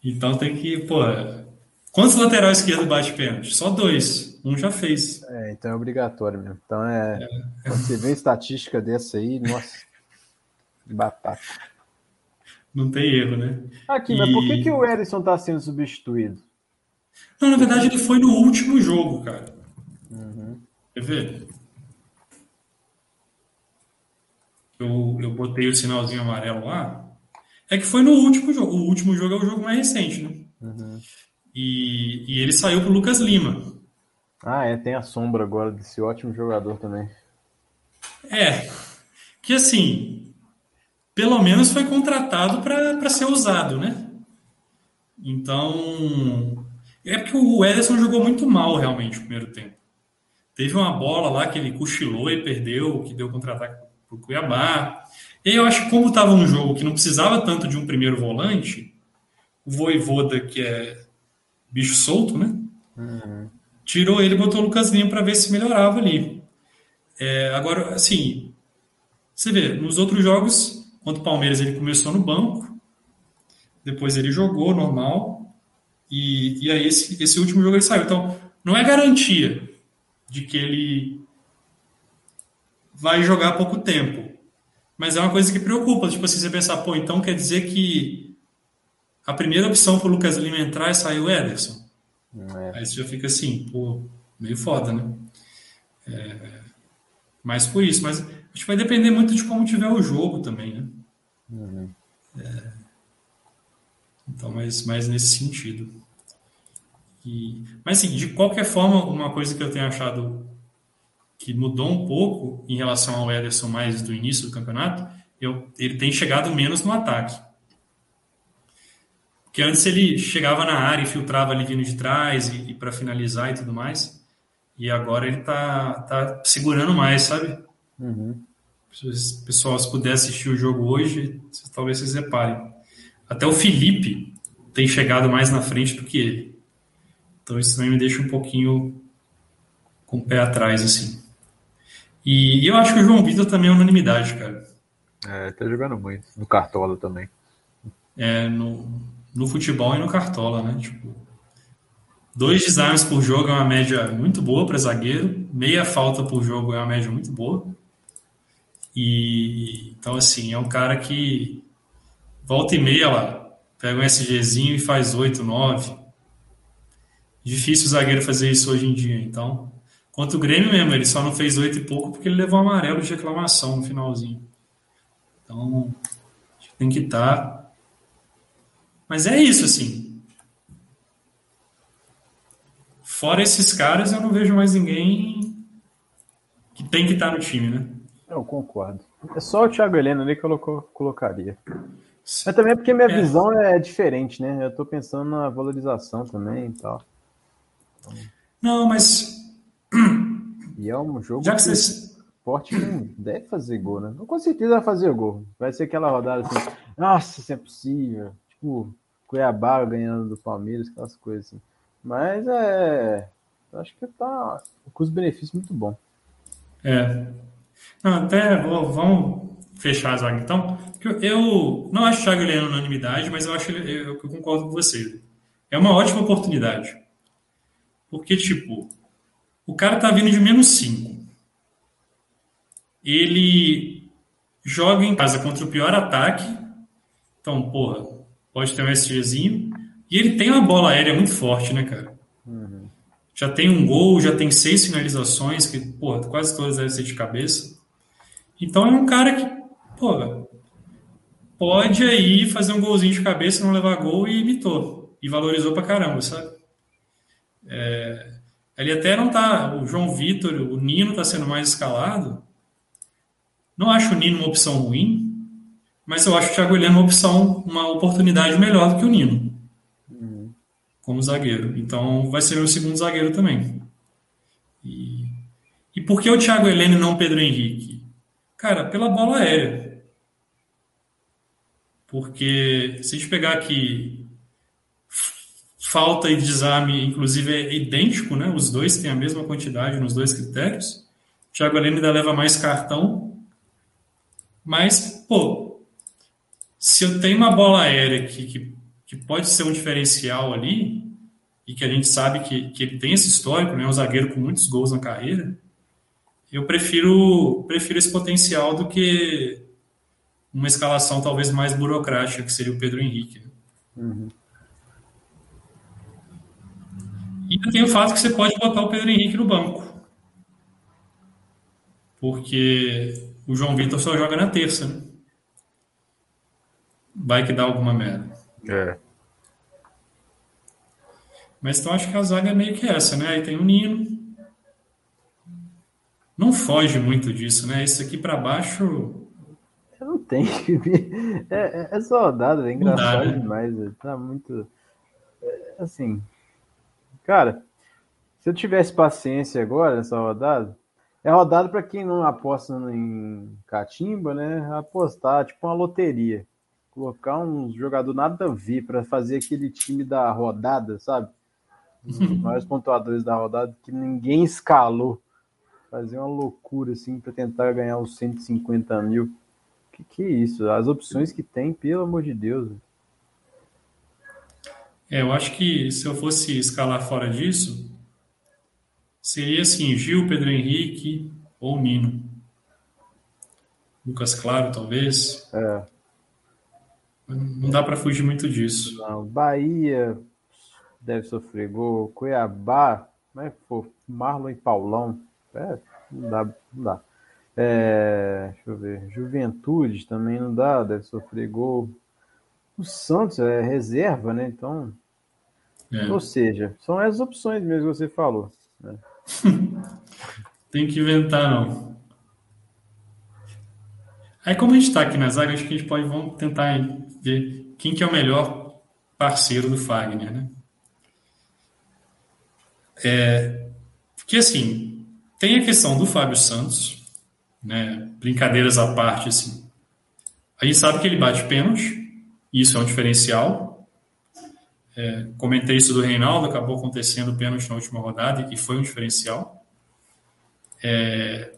Então tem que, pô. Quantos lateral esquerdo bate pênalti? Só dois. Um já fez. É, então é obrigatório mesmo. Então é. é. Você vê estatística dessa aí, [laughs] nossa. Batata. Não tem erro, né? Aqui, e... mas por que, que o Edson está sendo substituído? Não, na verdade ele foi no último jogo, cara. Uhum. Quer ver? Eu, eu botei o sinalzinho amarelo lá. É que foi no último jogo. O último jogo é o jogo mais recente, né? Uhum. E, e ele saiu pro Lucas Lima. Ah, é, tem a sombra agora desse ótimo jogador também. É, que assim, pelo menos foi contratado para ser usado, né? Então, é porque o Ederson jogou muito mal realmente no primeiro tempo. Teve uma bola lá que ele cochilou e perdeu, que deu contra-ataque para o Cuiabá. E eu acho que como estava um jogo que não precisava tanto de um primeiro volante, o Voivoda, que é bicho solto, né? Uhum. Tirou ele e botou o Lucas Lima para ver se melhorava ali. É, agora, assim, você vê, nos outros jogos Contra o Palmeiras ele começou no banco, depois ele jogou normal, e, e aí esse, esse último jogo ele saiu. Então, não é garantia de que ele vai jogar pouco tempo. Mas é uma coisa que preocupa. Tipo assim, você pensar, pô, então quer dizer que a primeira opção para o Lucas Lima entrar e sair o Ederson. É. Aí você já fica assim, pô, meio foda, né? É, mas por isso, mas acho que vai depender muito de como tiver o jogo também, né? Uhum. É, então, mas, mas nesse sentido. E, mas assim, de qualquer forma, uma coisa que eu tenho achado que mudou um pouco em relação ao Ederson mais do início do campeonato, eu, ele tem chegado menos no ataque. Porque antes ele chegava na área e filtrava ali vindo de trás e, e para finalizar e tudo mais. E agora ele tá, tá segurando mais, sabe? Uhum. Pessoal, se puder assistir o jogo hoje, talvez vocês reparem. Até o Felipe tem chegado mais na frente do que ele. Então isso também me deixa um pouquinho com o pé atrás, assim. E, e eu acho que o João Vitor também é unanimidade, cara. É, tá jogando muito. No Cartola também. É, no, no futebol e no Cartola, né? Tipo, dois desarmes por jogo é uma média muito boa para zagueiro, meia falta por jogo é uma média muito boa. E então assim, é um cara que volta e meia lá, pega um SGzinho e faz 8, 9. Difícil o zagueiro fazer isso hoje em dia, então. Quanto o Grêmio mesmo, ele só não fez 8 e pouco porque ele levou amarelo de reclamação no finalzinho. Então, tem que estar tá mas é isso, assim. Fora esses caras, eu não vejo mais ninguém que tem que estar no time, né? Eu concordo. É só o Thiago Helena ali que eu colocaria. Mas também é porque minha é. visão é diferente, né? Eu tô pensando na valorização também e tal. Não, mas. E é um jogo Já que, que vocês... Sport não deve fazer gol, né? Com certeza vai fazer gol. Vai ser aquela rodada assim. Nossa, isso é possível. Tipo, Cuiabá ganhando do Palmeiras, aquelas coisas assim. Mas é. Acho que tá. O custo-benefício muito bom. É. Não, até vou, vamos fechar a zaga então. Eu, não acho o Thiago Leão unanimidade, mas eu acho eu, eu concordo com você. É uma ótima oportunidade. Porque, tipo, o cara tá vindo de menos 5. Ele joga em casa contra o pior ataque. Então, porra, pode ter um SGzinho. E ele tem uma bola aérea muito forte, né, cara? Já tem um gol, já tem seis finalizações, que, pô, quase todas devem ser de cabeça. Então é um cara que, pô, pode aí fazer um golzinho de cabeça, não levar gol e imitou. E valorizou pra caramba, sabe? É, ele até não tá. O João Vitor, o Nino tá sendo mais escalado. Não acho o Nino uma opção ruim, mas eu acho o Thiago Heleno uma opção, uma oportunidade melhor do que o Nino. Como zagueiro. Então vai ser meu segundo zagueiro também. E, e por que o Thiago Heleno e não Pedro Henrique? Cara, pela bola aérea. Porque se a gente pegar aqui falta e desarme, inclusive, é idêntico, né? Os dois têm a mesma quantidade nos dois critérios. O Thiago Heleno ainda leva mais cartão. Mas, pô, se eu tenho uma bola aérea que, que, que, pode ser um diferencial ali, e que a gente sabe que, que ele tem esse histórico, né, um zagueiro com muitos gols na carreira, eu prefiro, prefiro esse potencial do que uma escalação talvez mais burocrática, que seria o Pedro Henrique. Né? Uhum. E tem o fato que você pode botar o Pedro Henrique no banco. Porque o João Vitor só joga na terça, né? vai que dá alguma merda. É. Mas então acho que a zaga é meio que essa, né? Aí tem o Nino. Não foge muito disso, né? Isso aqui para baixo. Eu não tem. [laughs] É, é, é saudade, é engraçado dá, né? demais. Tá muito. É, assim. Cara, se eu tivesse paciência agora nessa rodada, é rodada para quem não aposta em catimba, né? Apostar, tipo uma loteria colocar um jogador nada a ver para fazer aquele time da rodada, sabe? Os maiores pontuadores da rodada que ninguém escalou. Fazer uma loucura assim para tentar ganhar os 150 mil. Que que é isso? As opções que tem, pelo amor de Deus. É, eu acho que se eu fosse escalar fora disso, seria assim: Gil, Pedro Henrique ou Nino. Lucas Claro, talvez. É. Não dá para fugir muito disso. Não, Bahia deve sofrer gol. Cuiabá, né? Pô, Marlon e Paulão. É, não dá, não dá. É, deixa eu ver. Juventude também não dá, deve sofrer gol. O Santos é reserva, né? Então. É. Ou seja, são as opções mesmo que você falou. Né? [laughs] Tem que inventar, não. Aí, como a gente está aqui na zaga, acho que a gente pode vamos tentar ver quem que é o melhor parceiro do Fagner, né? É, porque, assim, tem a questão do Fábio Santos, né? Brincadeiras à parte, assim. A gente sabe que ele bate pênalti, isso é um diferencial. É, comentei isso do Reinaldo, acabou acontecendo pênalti na última rodada e foi um diferencial. É,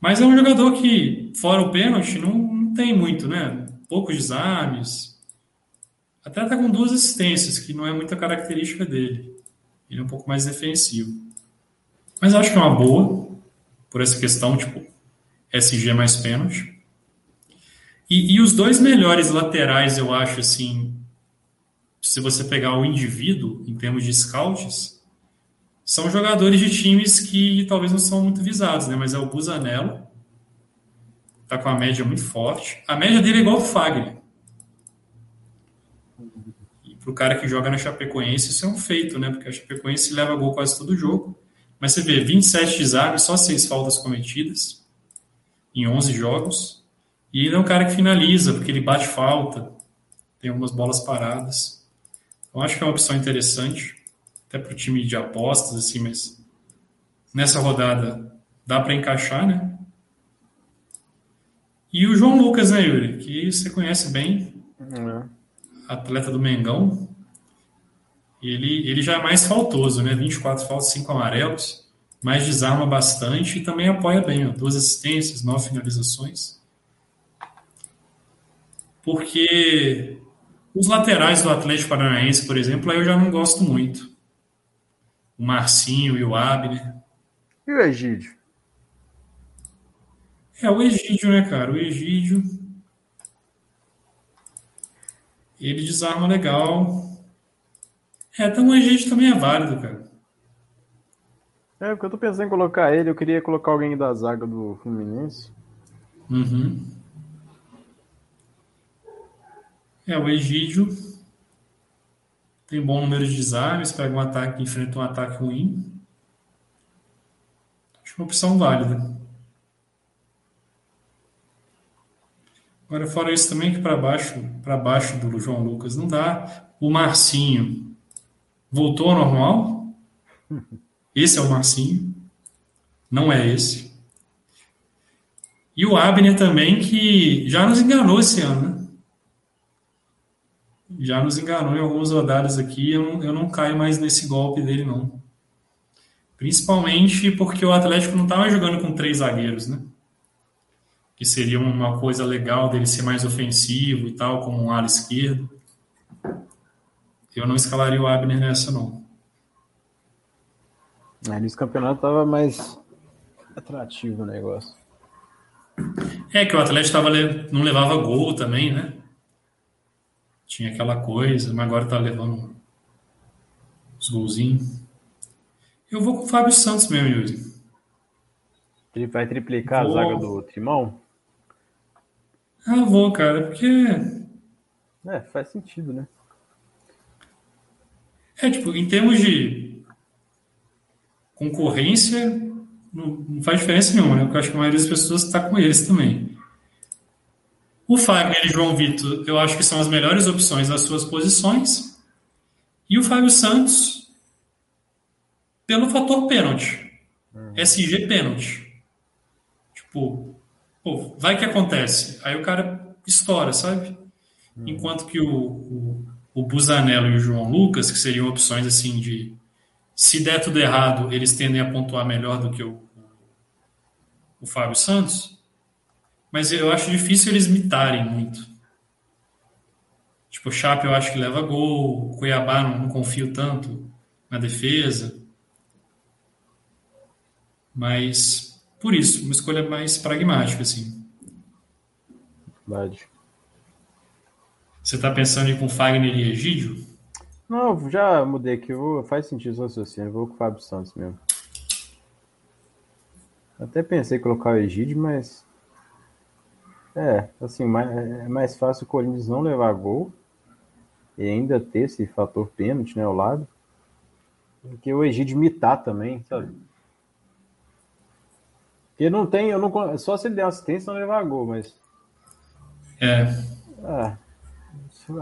mas é um jogador que, fora o pênalti, não, não tem muito, né? Poucos desarmes. Até tá com duas assistências, que não é muita característica dele. Ele é um pouco mais defensivo. Mas acho que é uma boa, por essa questão, tipo, SG mais pênalti. E, e os dois melhores laterais, eu acho, assim, se você pegar o indivíduo, em termos de scouts, são jogadores de times que talvez não são muito visados, né? Mas é o Busanello, tá com a média muito forte. A média dele é igual ao Fagner. E pro cara que joga na Chapecoense, isso é um feito, né? Porque a Chapecoense leva gol quase todo jogo. Mas você vê, 27 desarmes, só 6 faltas cometidas em 11 jogos. E ele é um cara que finaliza, porque ele bate falta, tem algumas bolas paradas. Então acho que é uma opção interessante até para o time de apostas, assim, mas nessa rodada dá para encaixar, né? E o João Lucas, né, Yuri? Que você conhece bem, é. atleta do Mengão. Ele, ele já é mais faltoso, né? 24 faltas, 5 amarelos, mas desarma bastante e também apoia bem, ó, duas assistências, nove finalizações. Porque os laterais do Atlético Paranaense, por exemplo, aí eu já não gosto muito o Marcinho e o Abner. E o Egídio? É, o Egídio, né, cara? O Egídio. Ele desarma legal. É, então o Egídio também é válido, cara. É, porque eu tô pensando em colocar ele, eu queria colocar alguém da zaga do Fluminense. Uhum. É, o Egídio tem bom número de desarmes, pega um ataque, enfrenta um ataque ruim. Acho uma opção válida. Agora, fora isso também, que para baixo, para baixo do João Lucas não dá. O Marcinho voltou ao normal. Esse é o Marcinho. Não é esse. E o Abner também, que já nos enganou esse ano, né? já nos enganou em alguns rodadas aqui. Eu não, eu não caio mais nesse golpe dele, não. Principalmente porque o Atlético não estava jogando com três zagueiros, né? Que seria uma coisa legal dele ser mais ofensivo e tal, como um ala esquerdo. Eu não escalaria o Abner nessa, não. É, nesse campeonato estava mais atrativo o negócio. É que o Atlético tava, não levava gol também, né? tinha aquela coisa, mas agora tá levando os golzinhos. Eu vou com o Fábio Santos mesmo, Yuri. Ele vai triplicar vou... a zaga do Timão? Ah, vou, cara, porque. É, faz sentido, né? É, tipo, em termos de concorrência, não, faz diferença nenhuma, né? Porque eu acho que a maioria das pessoas está com eles também. O Fagner e João Vitor, eu acho que são as melhores opções nas suas posições. E o Fábio Santos, pelo fator pênalti. Uhum. SG pênalti. Tipo, pô, vai que acontece. Aí o cara estoura, sabe? Uhum. Enquanto que o, o, o Busanello e o João Lucas, que seriam opções assim de se der tudo errado, eles tendem a pontuar melhor do que o, o Fábio Santos mas eu acho difícil eles mitarem muito. Tipo, o Chape eu acho que leva gol, o Cuiabá não, não confio tanto na defesa. Mas, por isso, uma escolha mais pragmática, assim. Verdade. Você tá pensando em ir com Fagner e Egídio? Não, já mudei aqui. Vou, faz sentido o raciocínio. Vou com o Fábio Santos mesmo. Até pensei em colocar o Egídio, mas. É, assim, mais, é mais fácil o Corinthians não levar gol e ainda ter esse fator pênalti, né, ao lado. Porque o Egídio mitar também, sabe? Porque não tem, eu não só se ele der assistência não levar gol, mas. É. Ah,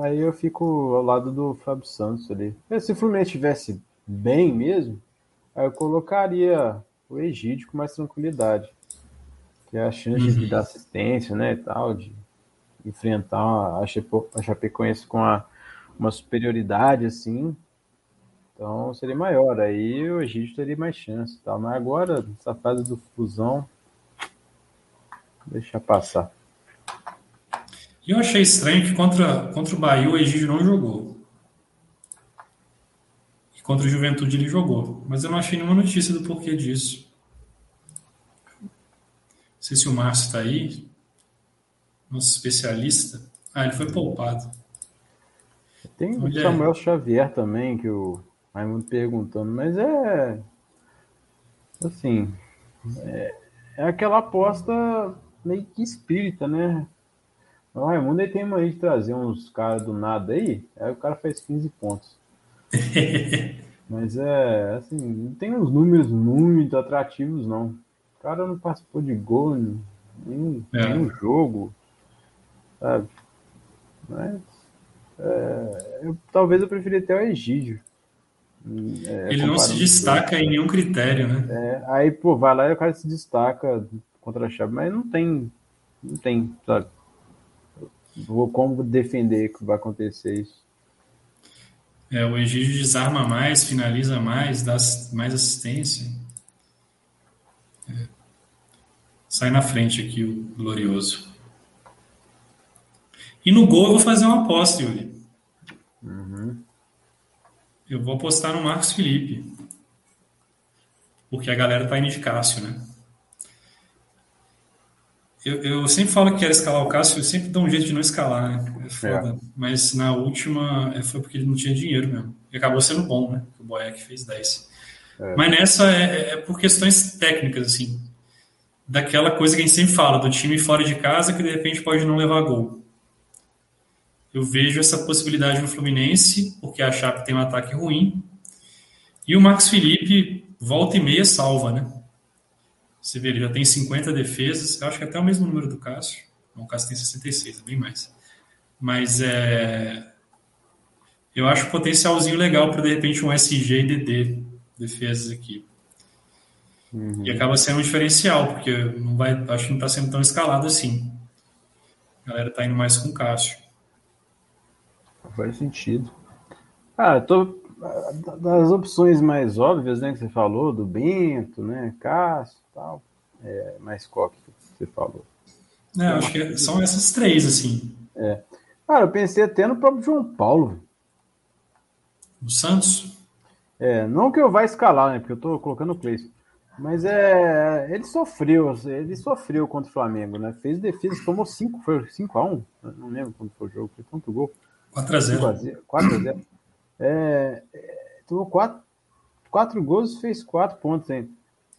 aí eu fico ao lado do Fábio Santos ali. Se o Fluminense estivesse bem mesmo, aí eu colocaria o Egídio com mais tranquilidade. Que é a chance uhum. de dar assistência, né, e tal, de enfrentar a, Chapecoense com a, uma superioridade, assim, então seria maior. Aí o Egito teria mais chance. Tá? Mas agora, essa fase do fusão, deixa passar. E eu achei estranho que contra, contra o Bahia o Egídio não jogou. E contra o Juventude ele jogou. Mas eu não achei nenhuma notícia do porquê disso. Não sei se o Márcio está aí. Nosso especialista. Ah, ele foi poupado. Tem o Samuel Xavier também, que o Raimundo perguntando, mas é. Assim. É, é aquela aposta meio que espírita, né? O Raimundo tem mania de trazer uns caras do nada aí, aí o cara faz 15 pontos. [laughs] mas é, assim, não tem uns números muito atrativos, não. O cara não participou de gol em nenhum, é. nenhum jogo, sabe? Mas é, eu, talvez eu preferia ter o Egídio. É, ele não se destaca em nenhum critério, né? É, aí, pô, vai lá e o cara se destaca contra a chave, mas não tem, não tem, sabe? Vou como defender que vai acontecer isso. É, o Egídio desarma mais, finaliza mais, dá mais assistência. É. Sai na frente aqui o Glorioso. E no gol eu vou fazer uma aposta, Yuri. Eu vou apostar no Marcos Felipe. Porque a galera tá indo de Cássio, né? Eu, eu sempre falo que quero escalar o Cássio, eu sempre dou um jeito de não escalar, né? É foda. É. Mas na última é, foi porque ele não tinha dinheiro mesmo. E acabou sendo bom, né? O Boeck fez 10. É. Mas nessa é, é, por questões técnicas, assim. Daquela coisa que a gente sempre fala, do time fora de casa que de repente pode não levar gol. Eu vejo essa possibilidade no Fluminense, porque a Chape tem um ataque ruim. E o Max Felipe volta e meia salva, né? Você vê, ele já tem 50 defesas, eu acho que até o mesmo número do Cássio. o Cássio tem 66, é bem mais. Mas é. Eu acho um potencialzinho legal para de repente um SG e DD defesas aqui. Uhum. E acaba sendo um diferencial, porque não vai, acho que não está sendo tão escalado assim. A galera está indo mais com o Cássio. Faz sentido. Ah, tô das opções mais óbvias, né, que você falou, do Bento, né, Cássio tal, é, mais qual que você falou? É, acho que são essas três, assim. É. Cara, eu pensei até no próprio João Paulo. O Santos? É, não que eu vá escalar, né, porque eu tô colocando o Cleison. Mas é, ele sofreu, ele sofreu contra o Flamengo, né? Fez defesa, tomou 5, foi 5x1, não lembro quando foi o jogo, foi quanto gol? 4x0. 4x0. É, é, tomou 4, 4 gols e fez 4 pontos ainda.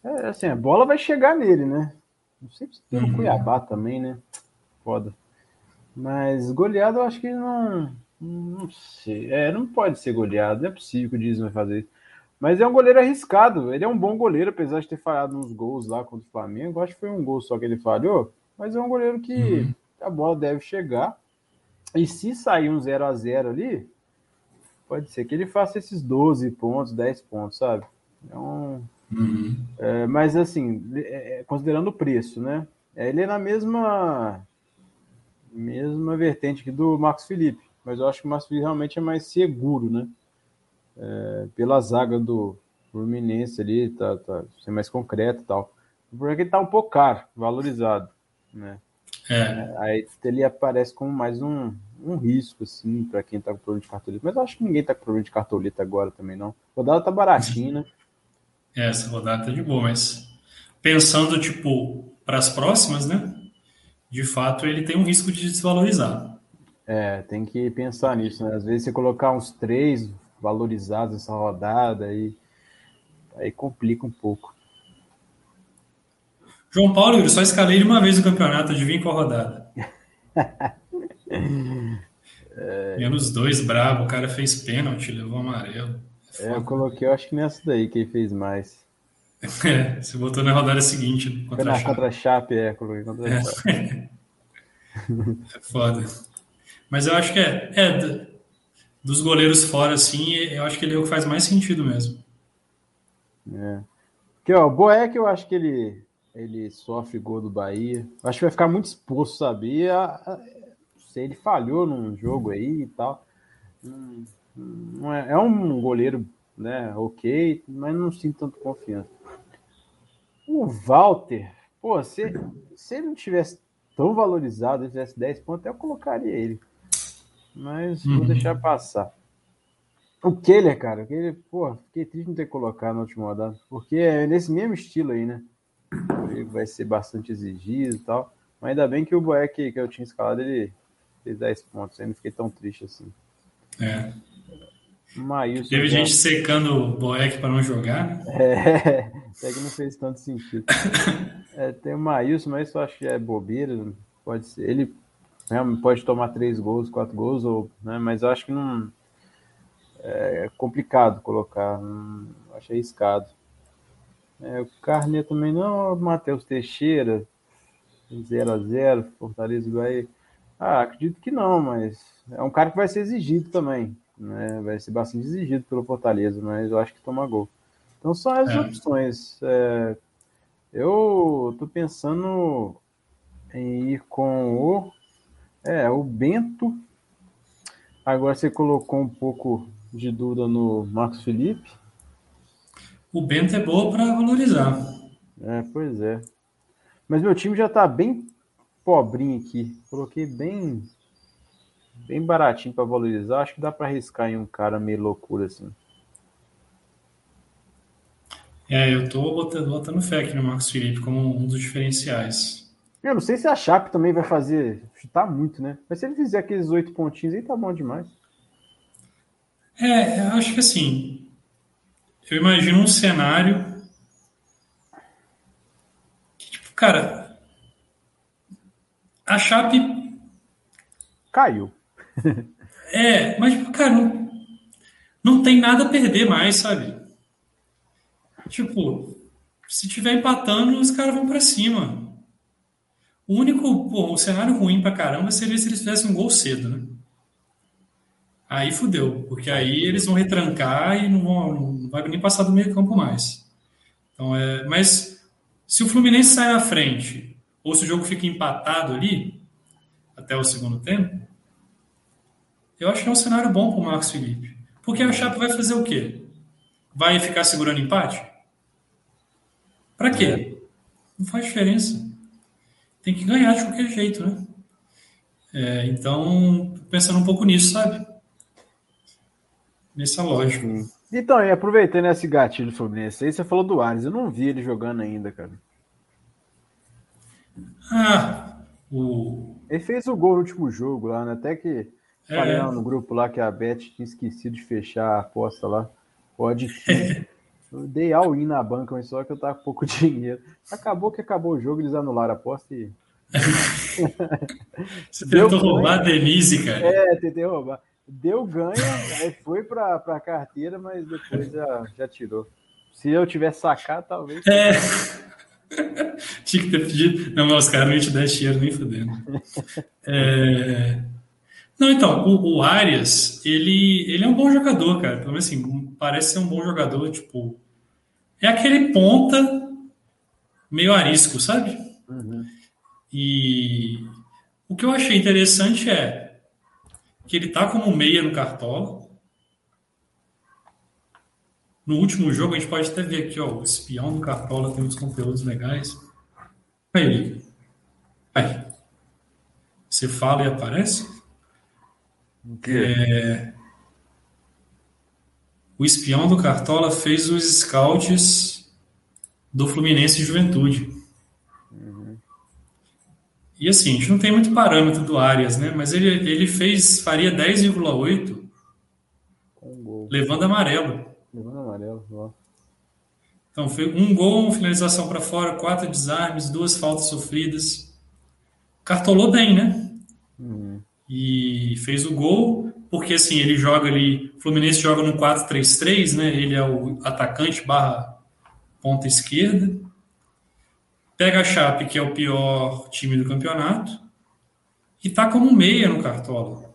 É, assim, a bola vai chegar nele, né? Não sei se tem o uhum. Cuiabá também, né? Foda. Mas goleado eu acho que não. Não sei. É, não pode ser goleado. Não é possível que o Disney vai fazer isso. Mas é um goleiro arriscado. Ele é um bom goleiro, apesar de ter falhado nos gols lá contra o Flamengo. Acho que foi um gol só que ele falhou. Mas é um goleiro que uhum. a bola deve chegar. E se sair um 0 a 0 ali, pode ser que ele faça esses 12 pontos, 10 pontos, sabe? É um... Uhum. É, mas assim, é, é, considerando o preço, né? É, ele é na mesma mesma vertente aqui do Marcos Felipe, mas eu acho que o Marcos Felipe realmente é mais seguro, né? É, pela zaga do Fluminense ali, tá, tá ser mais concreto e tal. Porque ele tá um pouco caro, valorizado, né? É. Aí ele aparece como mais um, um risco, assim, para quem tá com problema de cartoleta. Mas eu acho que ninguém tá com problema de cartoleta agora também, não. A rodada tá baratinha, né? [laughs] É, essa rodada tá de boa, mas pensando, tipo, para as próximas, né? De fato, ele tem um risco de desvalorizar. É, tem que pensar nisso, né? Às vezes você colocar uns três valorizados nessa rodada aí, aí complica um pouco. João Paulo, eu só escalei ele uma vez no campeonato, adivinha qual rodada? [laughs] é... Menos dois, bravo, o cara fez pênalti, levou amarelo. É, eu coloquei, eu acho que nessa daí que ele fez mais. [laughs] É, você botou na rodada seguinte. Contra a Chape. Contra a Chape, é, coloquei contra a é. Chape. [laughs] é foda. Mas eu acho que é, é, dos goleiros fora, assim, eu acho que ele é o que faz mais sentido mesmo. É. Porque, ó, o Boeck, eu acho que ele, ele sofre gol do Bahia. Acho que vai ficar muito exposto, sabia? Se ele falhou num jogo aí e tal. Não é, é um goleiro, né, ok, mas não sinto tanto confiança. O Walter, pô, se, se ele não tivesse tão valorizado, ele tivesse 10 pontos, eu colocaria ele. Mas uhum. vou deixar passar. O Keller, cara, o Keller, pô, fiquei triste não ter colocado na última rodada, porque é nesse mesmo estilo aí, né? Vai ser bastante exigido e tal. Mas ainda bem que o Boeck que eu tinha escalado, ele fez 10 pontos, aí não fiquei tão triste assim. É. Maílson Teve já... gente secando o Boeck para não jogar. Né? É, até [laughs] que não fez tanto sentido. [laughs] é, tem o Maílson, mas eu acho que é bobeira. Pode ser. Ele pode tomar três gols, quatro gols, ou, né, mas eu acho que não. É complicado colocar. Não, acho arriscado. É, o Carne também não. O Matheus Teixeira, 0x0, Fortaleza vai. Ah, acredito que não, mas é um cara que vai ser exigido também né? Vai ser bastante exigido pelo Fortaleza, mas eu acho que toma gol. Então são as é. opções. É, eu tô pensando em ir com o é o Bento. Agora você colocou um pouco de dúvida no Marcos Felipe. O Bento é bom para valorizar. É, pois é. Mas meu time já tá bem pobrinho aqui. Coloquei bem bem baratinho para valorizar. Acho que dá para arriscar em um cara meio loucura assim. É, eu tô botando, botando fé aqui no Marcos Felipe como um dos diferenciais. Eu não sei se a Chape também vai fazer chutar muito, né? Mas se ele fizer aqueles oito pontinhos aí, tá bom demais. É, eu acho que assim. Eu imagino um cenário. Que, tipo, cara. A Chape. Caiu [laughs] é, mas, cara, não, não tem nada a perder mais, sabe? Tipo, se tiver empatando, os caras vão para cima. O único, pô, o cenário ruim pra caramba seria se eles fizessem um gol cedo, né? Aí fudeu, porque aí eles vão retrancar e não, vão, não vai nem passar do meio campo mais. Então, é, mas se o Fluminense sai na frente, ou se o jogo fica empatado ali, até o segundo tempo, eu acho que é um cenário bom para o Marcos Felipe. Porque a Chape vai fazer o quê? Vai ficar segurando empate? Para quê? É. Não faz diferença. Tem que ganhar de qualquer jeito, né? É, então, pensando um pouco nisso, sabe? Nessa lógica. Então, e aproveitando esse gatilho Fluminense aí, você falou do Ares. Eu não vi ele jogando ainda, cara. Ah, o... Ele fez o gol no último jogo lá, né? Até que Falei é. no grupo lá que a Beth tinha esquecido de fechar a aposta lá. Pode [laughs] Eu dei all-in na banca, mas só que eu tava com pouco [laughs] dinheiro. Acabou que acabou o jogo, eles anularam a aposta e. [laughs] Você tentou roubar a Denise, cara. É, tentei roubar. Deu ganho, aí foi pra, pra carteira, mas depois já, já tirou. Se eu tivesse sacado, talvez. É. [laughs] Tinha que ter pedido. Não, mas os caras não iam te dar dinheiro nem fudendo. É. Não, então, o, o Arias, ele, ele é um bom jogador, cara. Pelo menos assim, parece ser um bom jogador, tipo. É aquele ponta meio arisco, sabe? Uhum. E o que eu achei interessante é que ele tá como meia no Cartola. No último jogo, a gente pode até ver aqui, ó, o espião do Cartola tem uns conteúdos legais. Aí, aí. Você fala e aparece? É... O espião do Cartola fez os scouts do Fluminense Juventude. E assim, a gente não tem muito parâmetro do Arias, né? Mas ele, ele fez, faria 10,8 Um levando amarelo. Levando amarelo, ó. Então, foi um gol, uma finalização para fora, quatro desarmes, duas faltas sofridas. Cartolou bem, né? Uhum. E fez o gol, porque assim, ele joga ali. O Fluminense joga no 4-3-3, né? Ele é o atacante barra ponta esquerda. Pega a Chape, que é o pior time do campeonato, e tá como meia no Cartola.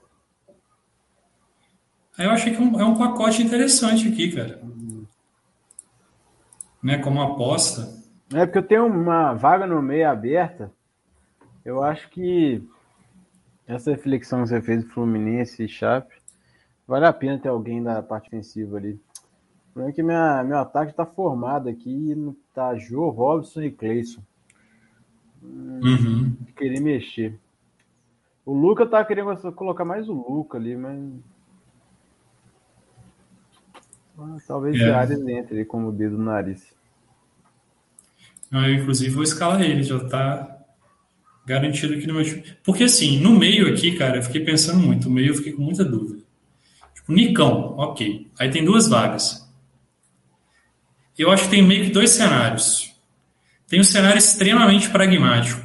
Aí eu achei que é um, é um pacote interessante aqui, cara. Né, como aposta. É porque eu tenho uma vaga no meio aberta. Eu acho que essa reflexão que você fez do Fluminense e Chape vale a pena ter alguém da parte ofensiva ali. O problema é que minha, meu ataque está formado aqui tá Jô, Robson e Cleison. Uhum. Querer mexer. O Luca tá querendo colocar mais o Luca ali, mas. Ah, talvez É. o Ares entre ali como o dedo no nariz. Não, eu, inclusive, vou escalar ele, já tá garantido aqui no meu time. Porque, assim, no meio aqui, cara, eu fiquei pensando muito. No meio eu fiquei com muita dúvida. Tipo, Nicão, ok. Aí tem duas vagas. Eu acho que tem meio que dois cenários. Tem um cenário extremamente pragmático,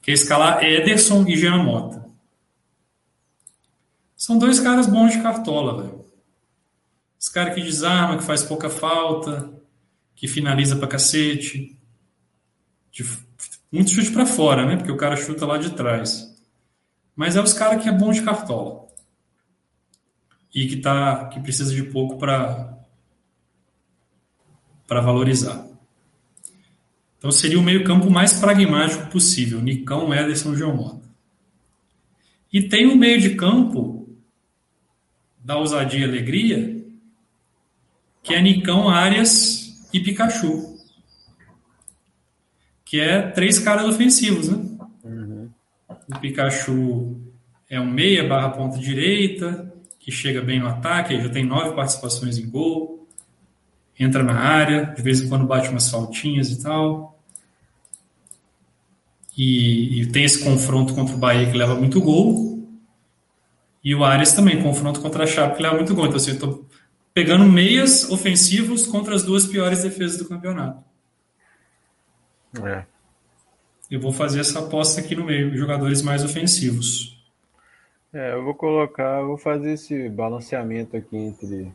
que é escalar Ederson e Jean Mota. São dois caras bons de cartola, velho. Esse cara que desarma, que faz pouca falta, que finaliza pra cacete. De, muito chute pra fora, né? Porque o cara chuta lá de trás. Mas é os caras que é bom de cartola. E que, tá, que precisa de pouco para para valorizar. Então seria o meio-campo mais pragmático possível: Nicão, Ederson, João Mota. E tem o meio de campo da ousadia e alegria, que é Nicão, Arias e Pikachu. Que é três caras ofensivos, né? O Pikachu é um meia barra ponta direita, que chega bem no ataque, ele já tem nove participações em gol entra na área, de vez em quando bate umas faltinhas e tal. E, e, tem esse confronto contra o Bahia que leva muito gol. E o Arias também, confronto contra a Chape que leva muito gol. Então, assim, eu tô pegando meias ofensivos contra as duas piores defesas do campeonato. É. Eu vou fazer essa aposta aqui no meio, jogadores mais ofensivos. É, eu vou colocar, eu vou fazer esse balanceamento aqui entre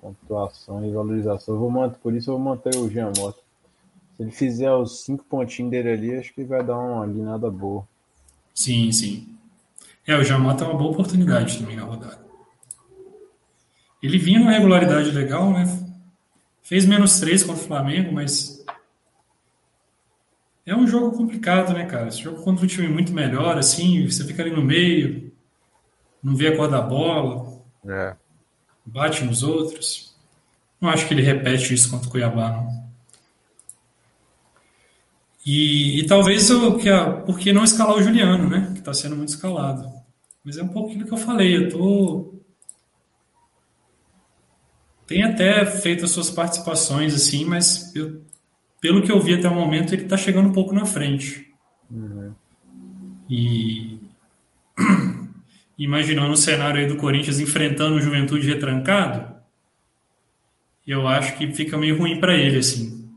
pontuação e valorização. Eu vou manter, por isso eu vou manter o Jean Mota. Se ele fizer os cinco pontinhos dele ali, acho que vai dar uma guinada boa. Sim, sim. É, o Jean Mota é uma boa oportunidade também na rodada. Ele vinha numa regularidade legal, né? Fez menos três contra o Flamengo, mas é um jogo complicado, né, cara? Esse jogo contra um time muito melhor, assim, você fica ali no meio, não vê a cor da bola. É bate nos outros. Não acho que ele repete isso contra o Cuiabá, não. E, e talvez eu, que a, por que não escalar o Juliano, né? Que está sendo muito escalado. Mas é um pouco aquilo que eu falei. Eu tô. Tem até feito as suas participações, assim, mas eu, pelo que eu vi até o momento, ele está chegando um pouco na frente. Uhum. E [clears throat] imaginando o cenário aí do Corinthians enfrentando o Juventude retrancado, eu acho que fica meio ruim para ele, assim.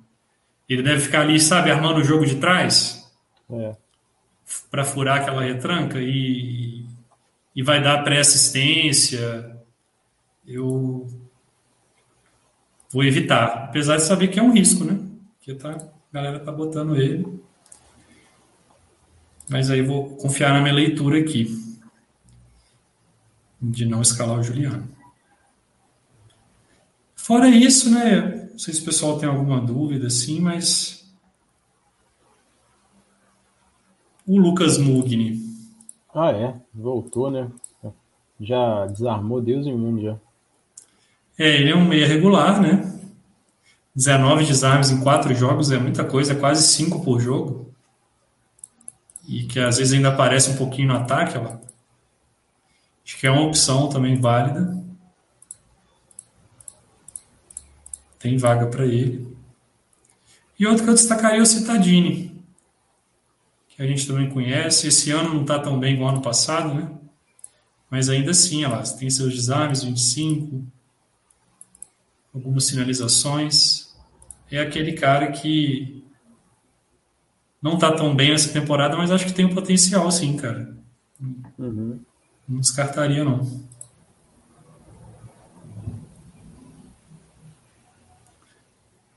Ele deve ficar ali, sabe, armando o jogo de trás é. para furar aquela retranca e, e vai dar pré-assistência. Eu vou evitar, apesar de saber que é um risco, né? Porque tá, a galera tá botando ele. Mas aí eu vou confiar na minha leitura aqui de não escalar o Juliano. Fora isso, né? Não sei se o pessoal tem alguma dúvida, assim, mas o Lucas Mugni. Ah, é. Voltou, né? Já desarmou Deus e mundo já. É, ele é um meia regular, né? 19 desarmes em 4 jogos é muita coisa, é quase 5 por jogo. E que às vezes ainda aparece um pouquinho no ataque, ó. Acho que é uma opção também válida. Tem vaga para ele. E outro que eu destacaria é o Citadini, que a gente também conhece. Esse ano não está tão bem igual ano passado, né? Mas ainda assim, ela tem seus desarmes, 25, algumas sinalizações. É aquele cara que não está tão bem essa temporada, mas acho que tem um potencial, sim, cara. Uhum. Não descartaria, não.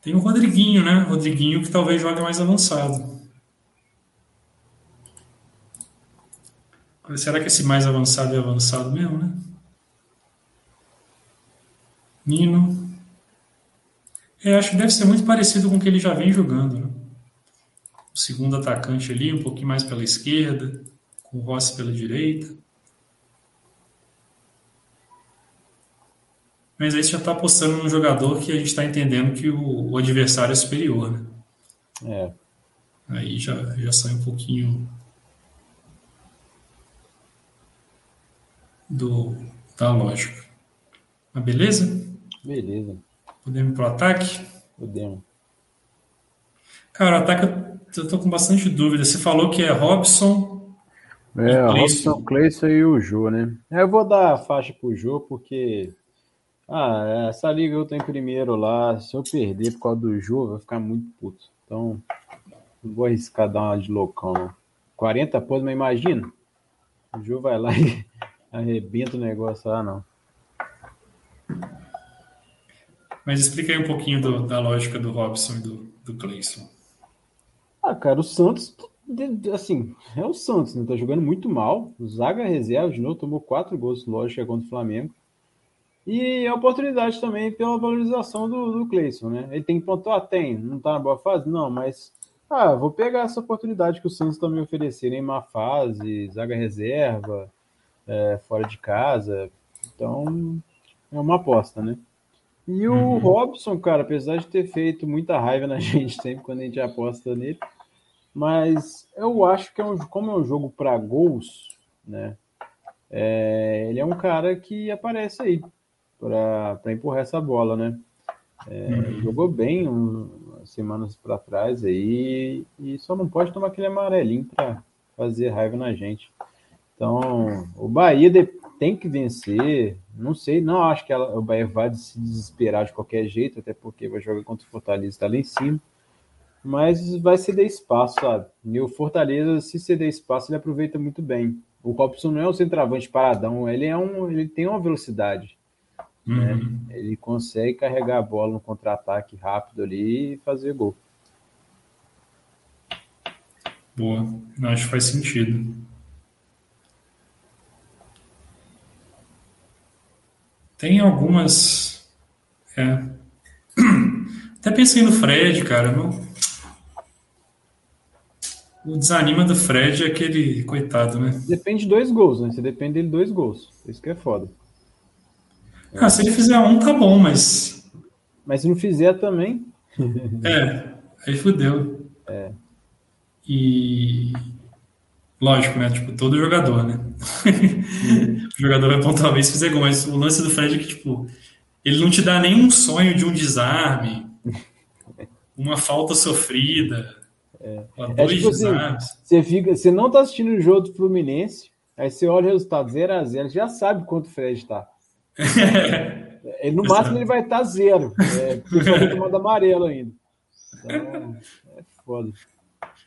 Tem o Rodriguinho, né? Rodriguinho que talvez jogue mais avançado. Será que esse mais avançado é avançado mesmo, né? Nino. Eu acho que deve ser muito parecido com o que ele já vem jogando. Né? O segundo atacante ali, um pouquinho mais pela esquerda, com o Rossi pela direita. Mas aí você já está apostando num jogador que a gente está entendendo que o, o, adversário é superior, né? É. Aí já, já sai um pouquinho do, da lógica. Mas beleza? Beleza. Podemos ir pro ataque? Podemos. Cara, o ataque eu tô com bastante dúvida. Você falou que é Robson. É, Robson, Cleison e o Jô, né? Eu vou dar a faixa pro Jô porque ah, essa liga eu tô em primeiro lá. Se eu perder por causa do jogo, vai ficar muito puto. Então, não vou arriscar dar uma de loucão, não. 40 pontos, mas imagina. O jogo vai lá [laughs] e arrebenta o negócio lá, não. Mas explica aí um pouquinho do, da lógica do Robson e do, do Clayson. Ah, cara, o Santos, assim, é o Santos, né? Tá jogando muito mal. O Zaga reserva de novo, tomou quatro gols, lógico, contra o Flamengo. E a oportunidade também pela valorização do, do Cleison, né? Ele tem que pontuar? Tem. Não tá na boa fase? Não, mas. Ah, vou pegar essa oportunidade que o Santos está me oferecendo em má fase, zaga reserva, é, fora de casa. Então, é uma aposta, né? E o uhum. Robson, cara, apesar de ter feito muita raiva na [laughs] gente sempre quando a gente aposta nele, mas eu acho que é um, como é um jogo para gols, né? É, ele é um cara que aparece aí para empurrar essa bola, né? É, uhum. Jogou bem umas semanas para trás aí e só não pode tomar aquele amarelinho para fazer raiva na gente. Então, o Bahia tem que vencer. Não sei, não acho que ela, o Bahia vai se desesperar de qualquer jeito, até porque vai jogar contra o Fortaleza, está lá em cima. Mas vai ceder espaço, sabe? E o Fortaleza, se ceder espaço, ele aproveita muito bem. O Robson não é um centroavante paradão, ele é um, ele tem uma velocidade. Né? Uhum. Ele consegue carregar a bola no contra-ataque rápido ali e fazer gol. Boa, acho que faz sentido. Tem algumas. É. [clears throat] Até pensei no Fred, cara. Não... O desanima do Fred é aquele coitado, né? Depende de dois gols, né? Você depende dele dois gols. Isso que é foda. Ah, se ele fizer um, tá bom, mas. Mas se não fizer também. [laughs] é, aí fudeu. É. E. Lógico, né? Tipo, todo jogador, né? [laughs] o jogador vai pontuar vez se fizer gol, mas o lance do Fred é que, tipo, ele não te dá nenhum sonho de um desarme, [laughs] uma falta sofrida, é. dois é, tipo desarmes. Assim, você, fica, você não tá assistindo o jogo do Fluminense, aí você olha o resultado 0x0, já sabe quanto o Fred tá. É, no máximo ele vai estar tá zero. É, vai tomando amarelo ainda. Então, é foda.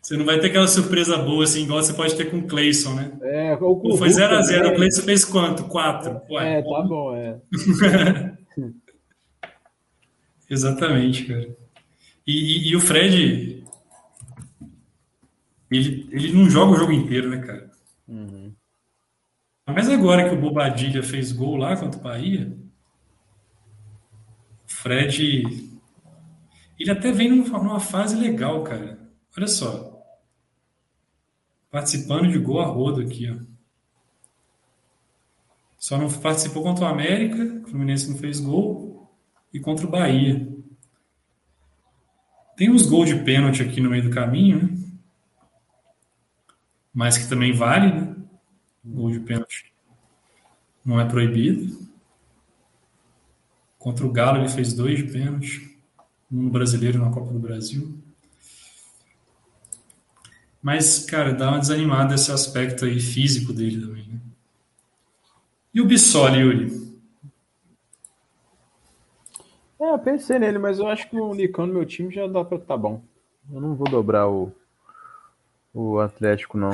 Você não vai ter aquela surpresa boa assim, igual você pode ter com o Clayson, né? É, o Pô, foi 0x0, o Clayson fez quanto? 4. É, tá bom, é. [laughs] Exatamente, cara. E, e, e, o Fred, ele, ele não joga o jogo inteiro, né, cara? Mas agora que o Bobadilha fez gol lá contra o Bahia, o Fred. Ele até vem numa fase legal, cara. Olha só. Participando de gol a rodo aqui, ó. Só não participou contra o América, o Fluminense não fez gol, e contra o Bahia. Tem uns gols de pênalti aqui no meio do caminho, né? Mas que também vale, né? Gol de pênalti não é proibido. Contra o Galo ele fez dois de pênalti, um brasileiro na Copa do Brasil. Mas, cara, dá uma desanimada esse aspecto aí físico dele também, né? E o Bissoli, Yuri? É, eu pensei nele, mas eu acho que o Nicão no meu time já dá pra tá bom. Eu não vou dobrar o, o Atlético, não.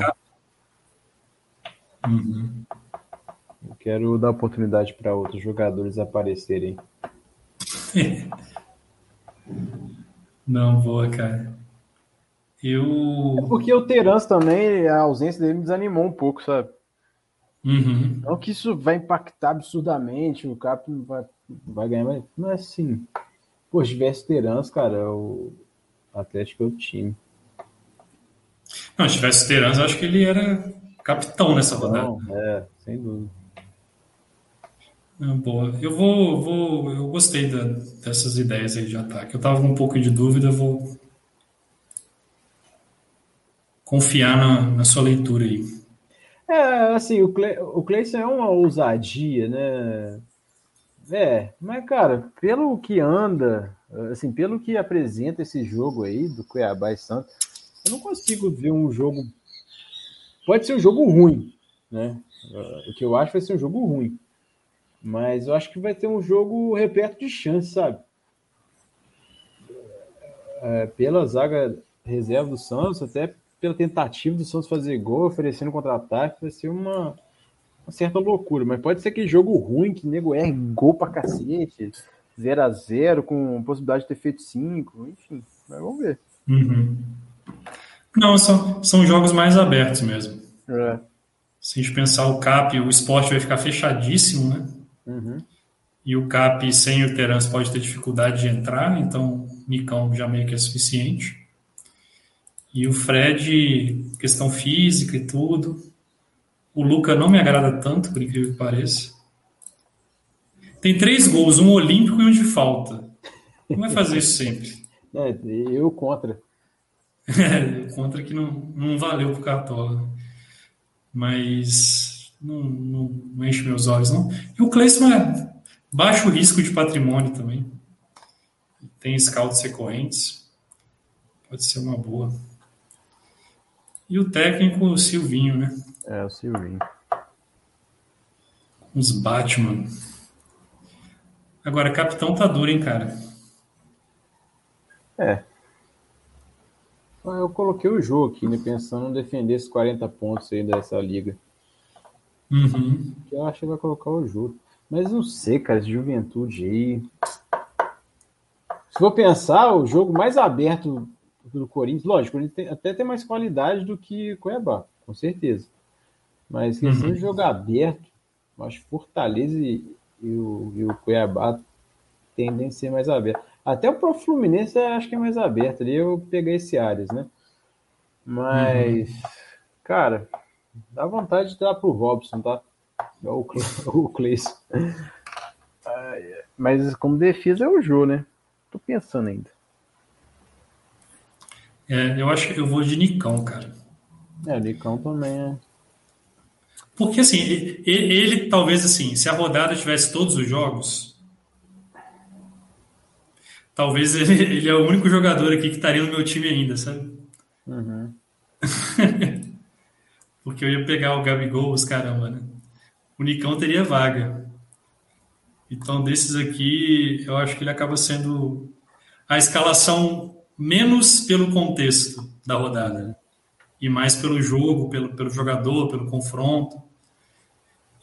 Uhum. Eu quero dar oportunidade para outros jogadores aparecerem. [laughs] Não, boa, cara. Eu. É porque o Terans também, a ausência dele me desanimou um pouco, sabe? Uhum. Não que isso vai impactar absurdamente, o Cap vai, vai ganhar, mas não é assim. Pô, se tivesse Terans, cara, o Atlético é o time. Não, se tivesse Terans, acho que ele era capitão nessa rodada. Não, é, sem dúvida. Ah, boa. Eu vou, vou, eu gostei da, dessas ideias aí de ataque. Eu tava com um pouco de dúvida, vou confiar na, na sua leitura aí. É, assim, o, Cle, o Cleison é uma ousadia, né? É, mas, cara, pelo que anda, assim, pelo que apresenta esse jogo aí do Cuiabá e Santos, eu não consigo ver um jogo. Pode ser um jogo ruim, né? O que eu acho vai ser um jogo ruim. Mas eu acho que vai ter um jogo repleto de chance, sabe? É, pela zaga reserva do Santos, até pela tentativa do Santos fazer gol, oferecendo contra-ataque, vai ser uma, uma, certa loucura. Mas pode ser que jogo ruim, que nego erre gol pra cacete, 0 a 0 com possibilidade de ter feito 5, enfim. Mas vamos ver. Uhum. Não, são, são jogos mais abertos mesmo. É. Se a gente pensar o CAP, o esporte vai ficar fechadíssimo, né? Uhum. E o CAP sem o Terence pode ter dificuldade de entrar, então o Nicão já meio que é suficiente. E o Fred, questão física e tudo. O Luca não me agrada tanto, por incrível que pareça. Tem três gols, um olímpico e um de falta. Não vai fazer isso sempre. [laughs] É, eu contra. É, [laughs] contra que não, não valeu pro Cartola. Mas não, não, não, enche meus olhos, não. E o Cleison é baixo risco de patrimônio também. Tem scouts recorrentes. Pode ser uma boa. E o técnico, o Silvinho, né? É, o Silvinho. Os Batman. Agora, capitão tá duro, hein, cara? É. Eu coloquei o jogo aqui, né? Pensando em defender esses 40 pontos aí dessa liga. Uhum. Eu acho que vai colocar o Júlio. Mas não sei, cara, esse juventude aí. Se for pensar, o jogo mais aberto do Corinthians, lógico, ele tem, até tem mais qualidade do que Cuiabá, com certeza. Mas questão uhum. de jogo aberto, acho que Fortaleza e, e, o, e o Cuiabá tendem a ser mais abertos. Até o Pro Fluminense acho que é mais aberto ali, eu peguei esse Ares, né? Mas, uhum. cara, Dá vontade de dar pro Robson, tá? O, [laughs] o Cleison. Mas como defesa é o Jô, né? Tô pensando ainda. É, eu acho que eu vou de Nicão, cara. É, Nicão também é. Porque assim, ele, ele, talvez assim, se a rodada tivesse todos os jogos, talvez ele, [laughs] ele é o único jogador aqui que estaria no meu time ainda, sabe? Uhum. [laughs] Porque eu ia pegar o Gabigol, os caramba, né? O Nicão teria vaga. Então, desses aqui, eu acho que ele acaba sendo a escalação menos pelo contexto da rodada, né? e mais pelo jogo, pelo, pelo jogador, pelo confronto.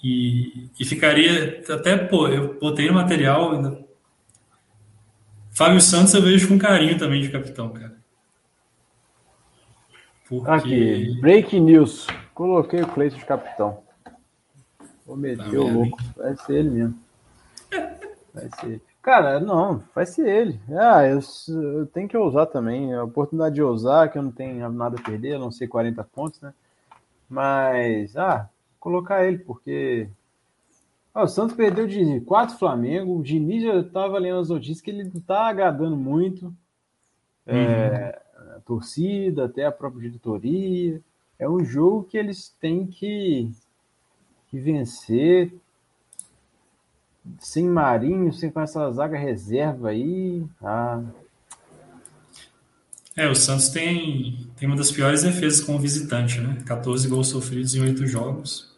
E, e ficaria até, pô, eu botei no material. Ainda... Fábio Santos eu vejo com carinho também de capitão, cara. Porque... Aqui, breaking news. Coloquei o Cleiton de capitão. Vou meter tá o louco. Vai ser ele mesmo. Vai ser ele. Cara, não, vai ser ele. Ah, eu, eu, tenho que ousar também. A oportunidade de ousar, que eu não tenho nada a perder, a não sei 40 pontos, né? Mas, ah, colocar ele, porque. Ah, o Santos perdeu de 4 Flamengo. O Diniz já estava lendo as notícias que ele não tá agradando muito. Uhum. É, a torcida, até a própria diretoria é um jogo que eles têm que, que vencer sem Marinho, sem com essa zaga reserva aí. Ah. É, o Santos tem, tem uma das piores defesas como visitante, né? 14 gols sofridos em 8 jogos.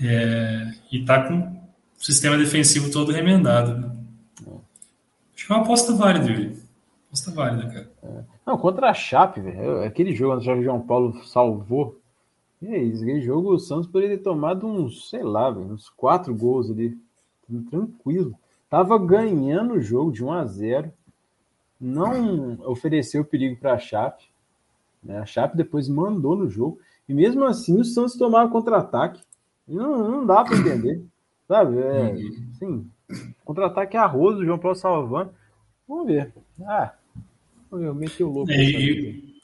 É, e tá com o sistema defensivo todo remendado. Né? Acho que é uma aposta válida. Aposta válida, cara. É. Não, contra a Chape, velho. Aquele jogo onde o João Paulo salvou. E é isso, aquele jogo o Santos poderia ter tomado uns, sei lá, véio, uns quatro gols ali. Tranquilo. Tava ganhando o jogo de 1 a 0 Não ofereceu perigo para a Chape. Né? A Chape depois mandou no jogo. E mesmo assim o Santos tomava contra-ataque. Não, não dá para entender. Sabe? É, sim, contra-ataque é arroz, o João Paulo salvando. Vamos ver. Ah, eu meti o louco. É, e,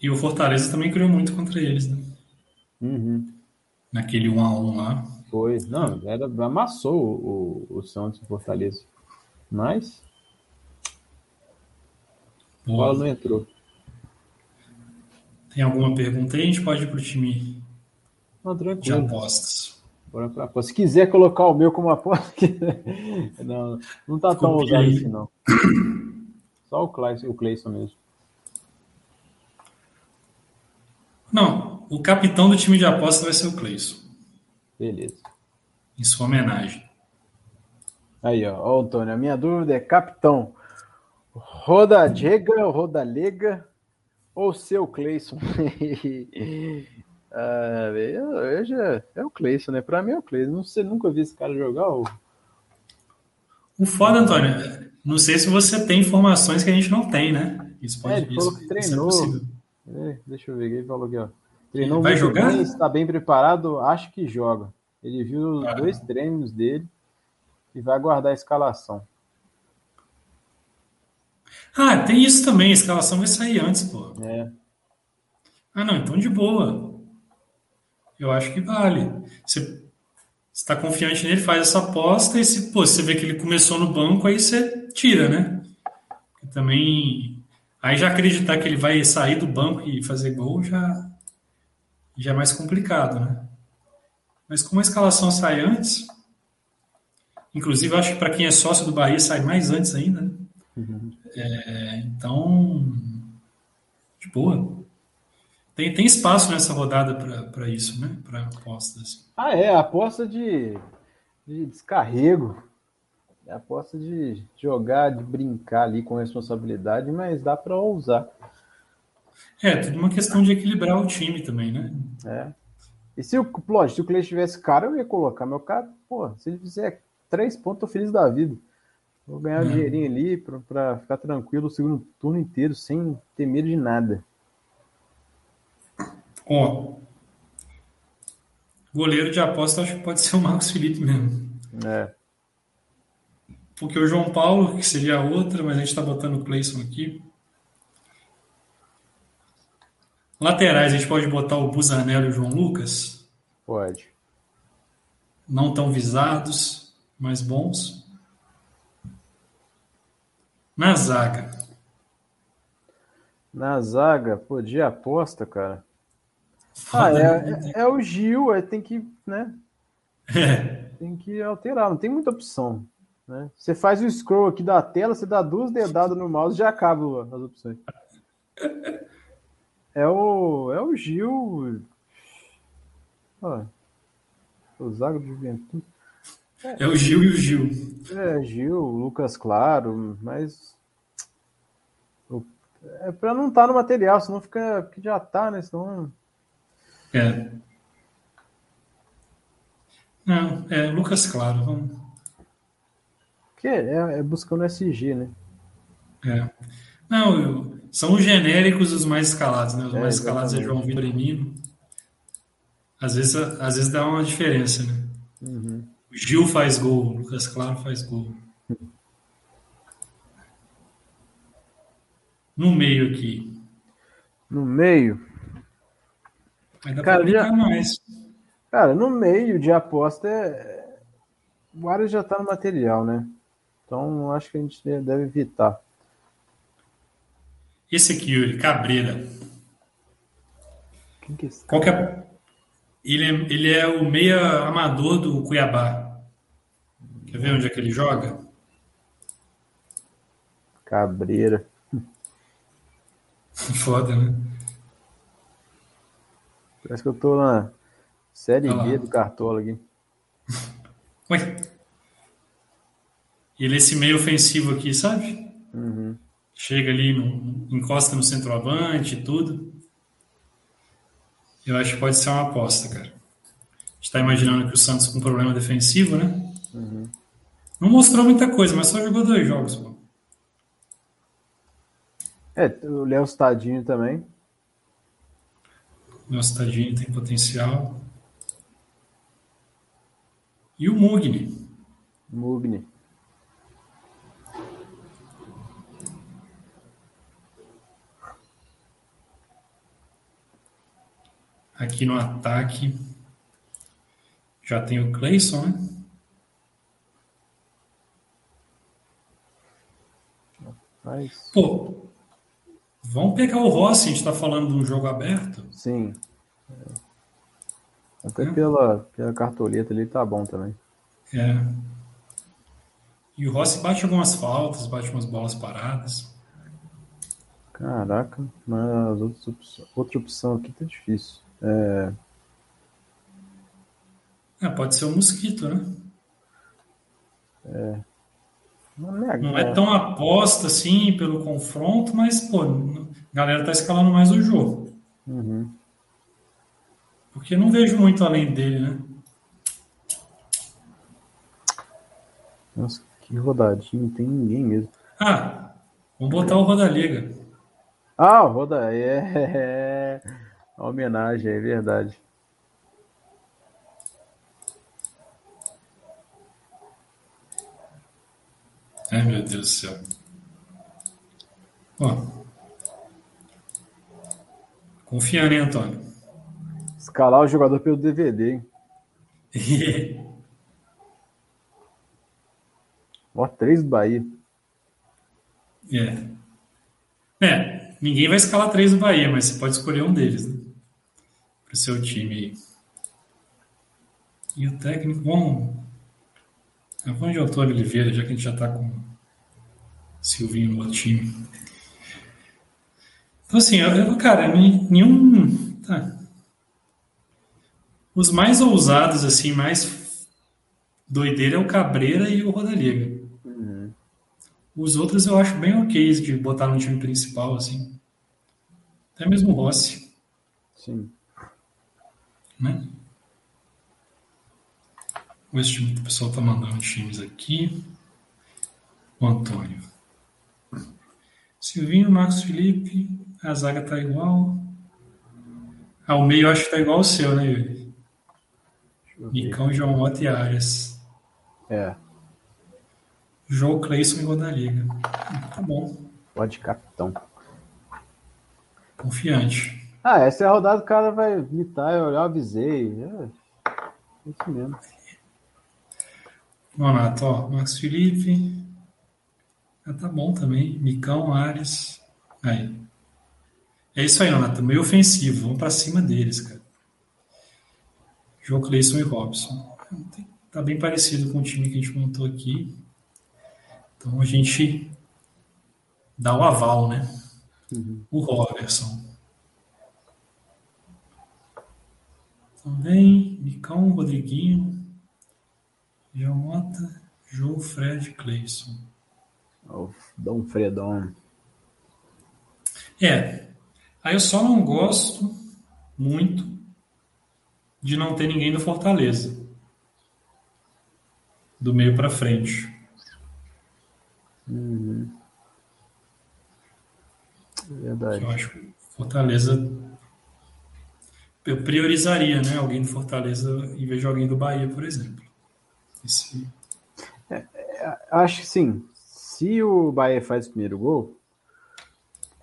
e, o Fortaleza também criou muito contra eles, né? Uhum. Naquele 1 a 1 lá. Foi. Não, era, amassou o, o, o Santos e Fortaleza. Mas. O Paulo não entrou. Tem alguma pergunta aí? A gente pode ir para o time não, de apostas. Bora pra aposta. Se quiser colocar o meu como aposta, [laughs] não, não tá tão usado assim, não. Só o Clayson, o Clayson mesmo. Não, o capitão do time de aposta vai ser o Clayson. Beleza. Em sua homenagem. Aí, ó, ó, Antônio, a minha dúvida é capitão. Roda Diega, Roda Lega ou seu Clayson? [laughs] Ah, eu, já, é o Cleison, né? Pra mim é o Cleison. Não sei, nunca vi esse cara jogar. Ou... O foda, Antônio, não sei se você tem informações que a gente não tem, né? Isso pode é, ele falou que treinou. É é, deixa eu ver, ele falou aqui, ó. Treinou ele vai jogar? Bem, está bem preparado, acho que joga. Ele viu os ah. dois treinos dele e vai aguardar a escalação. Ah, tem isso também, a escalação vai sair antes, pô. É. Ah, não, então de boa eu acho que vale. Você está confiante nele, faz essa aposta e se pô, você vê que ele começou no banco, aí você tira, né? Também aí já acreditar que ele vai sair do banco e fazer gol já já é mais complicado, né? Mas como a escalação sai antes, inclusive acho que para quem é sócio do Bahia sai mais antes ainda, né? Uhum. É, então, de boa. Tem, tem espaço nessa rodada para isso, né? Para apostas. Ah, é, aposta de, de descarrego. É aposta de jogar, de brincar ali com responsabilidade, mas dá para usar. É, tudo uma questão de equilibrar o time também, né? É. E se o, lógico, se o Clay tivesse cara, eu ia colocar meu cara, pô, se ele fizer três pontos, tô feliz da vida. Vou ganhar é. um dinheirinho ali para ficar tranquilo o segundo turno inteiro, sem ter medo de nada. Ó, goleiro de aposta acho que pode ser o Marcos Felipe mesmo. É. Porque o João Paulo, que seria a outra, mas a gente está botando o Clayson aqui. Laterais, a gente pode botar o Busanello e o João Lucas? Pode. Não tão visados, mas bons. Na zaga. Na zaga, pô, de aposta, cara. Ah, é, é, é, o Gil, é, tem que, né? É. Tem que alterar, não tem muita opção. Né? Você faz o scroll aqui da tela, você dá duas dedadas no mouse já acaba as opções. É o, é o Gil. Ó, o Zago de Juventude. É, é o Gil e o Gil. É, Gil, Lucas Claro, mas. É pra não estar tá no material, senão fica. que já tá, né? Senão é. Não, é Lucas Claro. Vamos. Que é, é buscando SG, né? É. Não, eu, são os genéricos os mais escalados, né? Os é, mais escalados é João Vitor e Nino. Às vezes, às vezes dá uma diferença, né? Uhum. O Gil faz gol, o Lucas Claro faz gol. No meio aqui. No meio, Ainda cara, já, mais. Cara, no meio de aposta, é... o Arias já tá no material, né? Então acho que a gente deve evitar. Esse aqui, Yuri, Cabreira. Quem que é esse? Qual que é? Ele, é, ele é o meia amador do Cuiabá. Quer ver onde é que ele joga? Cabreira. [laughs] Foda, né? Parece que eu tô na série B do Cartola aqui. Ué. Ele é esse meio ofensivo aqui, sabe? Uhum. Chega ali, no, encosta no centroavante e tudo. Eu acho que pode ser uma aposta, cara. A gente tá imaginando que o Santos com problema defensivo, né? Uhum. Não mostrou muita coisa, mas só jogou dois jogos, pô. É, o Léo Stadinho também. O Léo Stadinho tem potencial. E o Mugni. Mugni. Aqui no ataque já tem o Clayson, né? Mas... Pô, vamos pegar o Rossi, a gente está falando de um jogo aberto. Sim. Até é. pela, pela cartoleta ali tá bom também. É. E o Rossi bate algumas faltas, bate umas bolas paradas. Caraca, mas outras, outra opção aqui tá difícil. É... é pode ser o um mosquito, né? É. Não é, não é tão aposta assim pelo confronto, mas pô, a galera tá escalando mais o jogo. Uhum. Porque não vejo muito além dele, né? Nossa, que rodadinho, não tem ninguém mesmo. Ah, vamos botar o Rodaliga. Ah, o Roda é, é... A homenagem, é verdade. Ai, meu Deus do céu. Ó. Confiando, hein, Antônio? Escalar o jogador pelo DVD, hein? [laughs] Ó, três do Bahia. É. É, ninguém vai escalar três do Bahia, mas você pode escolher um deles, né? Para o seu time aí. E o técnico, bom. Vamos de Antônio Oliveira, já que a gente já está com Silvinho no outro time. Então, assim, eu, cara, nenhum. Tá. Os mais ousados, assim, mais doideira é o Cabreira e o Rodaliga. Uhum. Os outros eu acho bem ok de botar no time principal, assim. Até mesmo o Rossi. Sim. Né? Vamos ver se o pessoal tá mandando times aqui. O Antônio. Silvinho, Marcos Felipe. A zaga tá igual. Ah, o meio acho que tá igual o seu, né, Yuri? Nicão, João Mota e Arias. É. João Cleison e Rodaliga. Tá bom. Pode capitão. Confiante. Ah, essa é a rodada, o cara vai imitar, eu olhar, avisei. É isso mesmo. Nonato, ó, Marcos Felipe. Ah, tá bom também. Micão, Ares. Aí. É isso aí, Nonato. Meio ofensivo. Vamos pra cima deles, cara. João Cleison e Robson. Tá bem parecido com o time que a gente montou aqui. Então a gente dá o aval, né? Uhum. O Robertson. Também, Micão, Rodriguinho, João Mota, João Fred Cleison. O Dom Fredon. É. Aí eu só não gosto muito de não ter ninguém do Fortaleza. Do meio para frente. Uhum. Verdade. Eu acho que Fortaleza eu priorizaria, né? Alguém do Fortaleza em vez de alguém do Bahia, por exemplo. Esse... É, é, acho que sim. Se o Bahia faz o primeiro gol,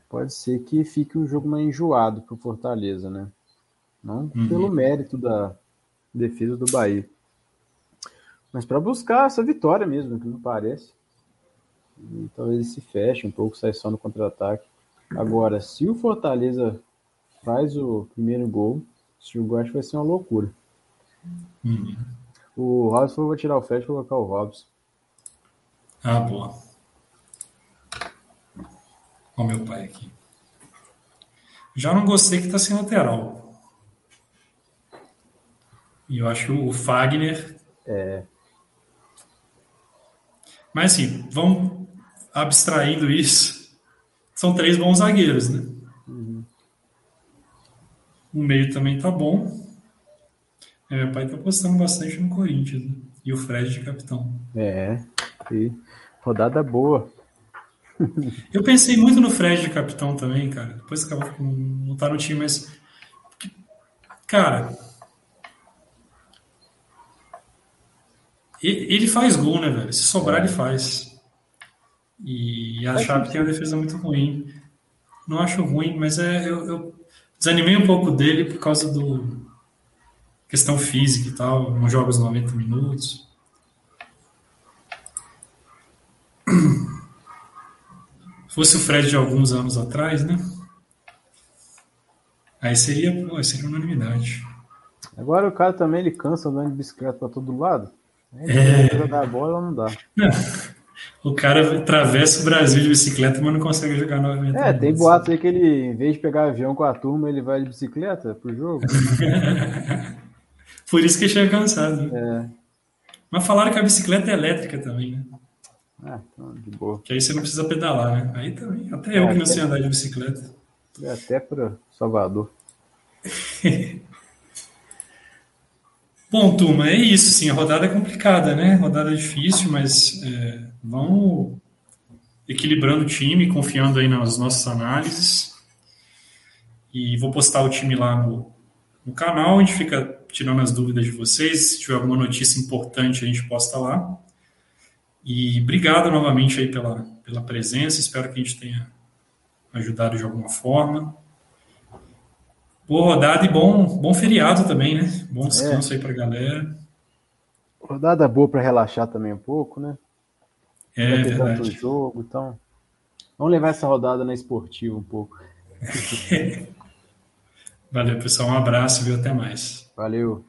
pode ser que fique um jogo mais enjoado para o Fortaleza, né? Não uhum. pelo mérito da defesa do Bahia. Mas para buscar essa vitória mesmo, que não parece. E talvez se feche um pouco, sai só no contra-ataque. Agora, se o Fortaleza faz o primeiro gol, esse jogo acho que vai ser uma loucura. Uhum. O Robson, eu vou tirar o Fred e colocar o Robson. Ah, boa. O meu pai aqui. Já não gostei que está sem lateral. E eu acho o Fagner. É. Mas assim, vamos abstraindo isso. São três bons zagueiros, né? Uhum. O meio também tá bom. É, meu pai tá apostando bastante no Corinthians. Né? E o Fred de capitão. É. E rodada boa. Eu pensei muito no Fred de capitão também, cara. Depois acabou que não tá no time, mas. Cara. Ele faz gol, né, velho? Se sobrar, ele faz. E a Chape tem uma defesa muito ruim. Não acho ruim, mas é, eu, eu desanimei um pouco dele por causa do questão física e tal. Não joga os 90 minutos. Fosse o Fred de alguns anos atrás, né? Aí seria, pô, seria unanimidade. Agora o cara também ele cansa andando de bicicleta para todo lado. É. Jogar bola não dá. Não. [laughs] O cara atravessa o Brasil de bicicleta, mas não consegue jogar novamente. É, tem boatos aí que ele, em vez de pegar avião com a turma, ele vai de bicicleta pro jogo. [laughs] Por isso que ele chega cansado. Né? É. Mas falaram que a bicicleta é elétrica também, né? Ah, então, de boa. Que aí você não precisa pedalar, né? Aí também. Até eu É, que não sei andar de bicicleta. É Até para Salvador. [laughs] Bom, turma, é isso, sim. A rodada é complicada, né? Rodada difícil, mas é, vamos equilibrando o time, confiando aí nas nossas análises. E vou postar o time lá no, no canal, a gente fica tirando as dúvidas de vocês. Se tiver alguma notícia importante, a gente posta lá. E obrigado novamente aí pela, pela presença. Espero que a gente tenha ajudado de alguma forma. Boa rodada e bom, bom feriado também, né? Bom descanso aí pra galera. Rodada boa para relaxar também um pouco, né? É Vai ter tanto verdade. jogo, então. Vamos levar essa rodada na esportiva um pouco. [laughs] Valeu, pessoal. Um abraço e até mais. Valeu.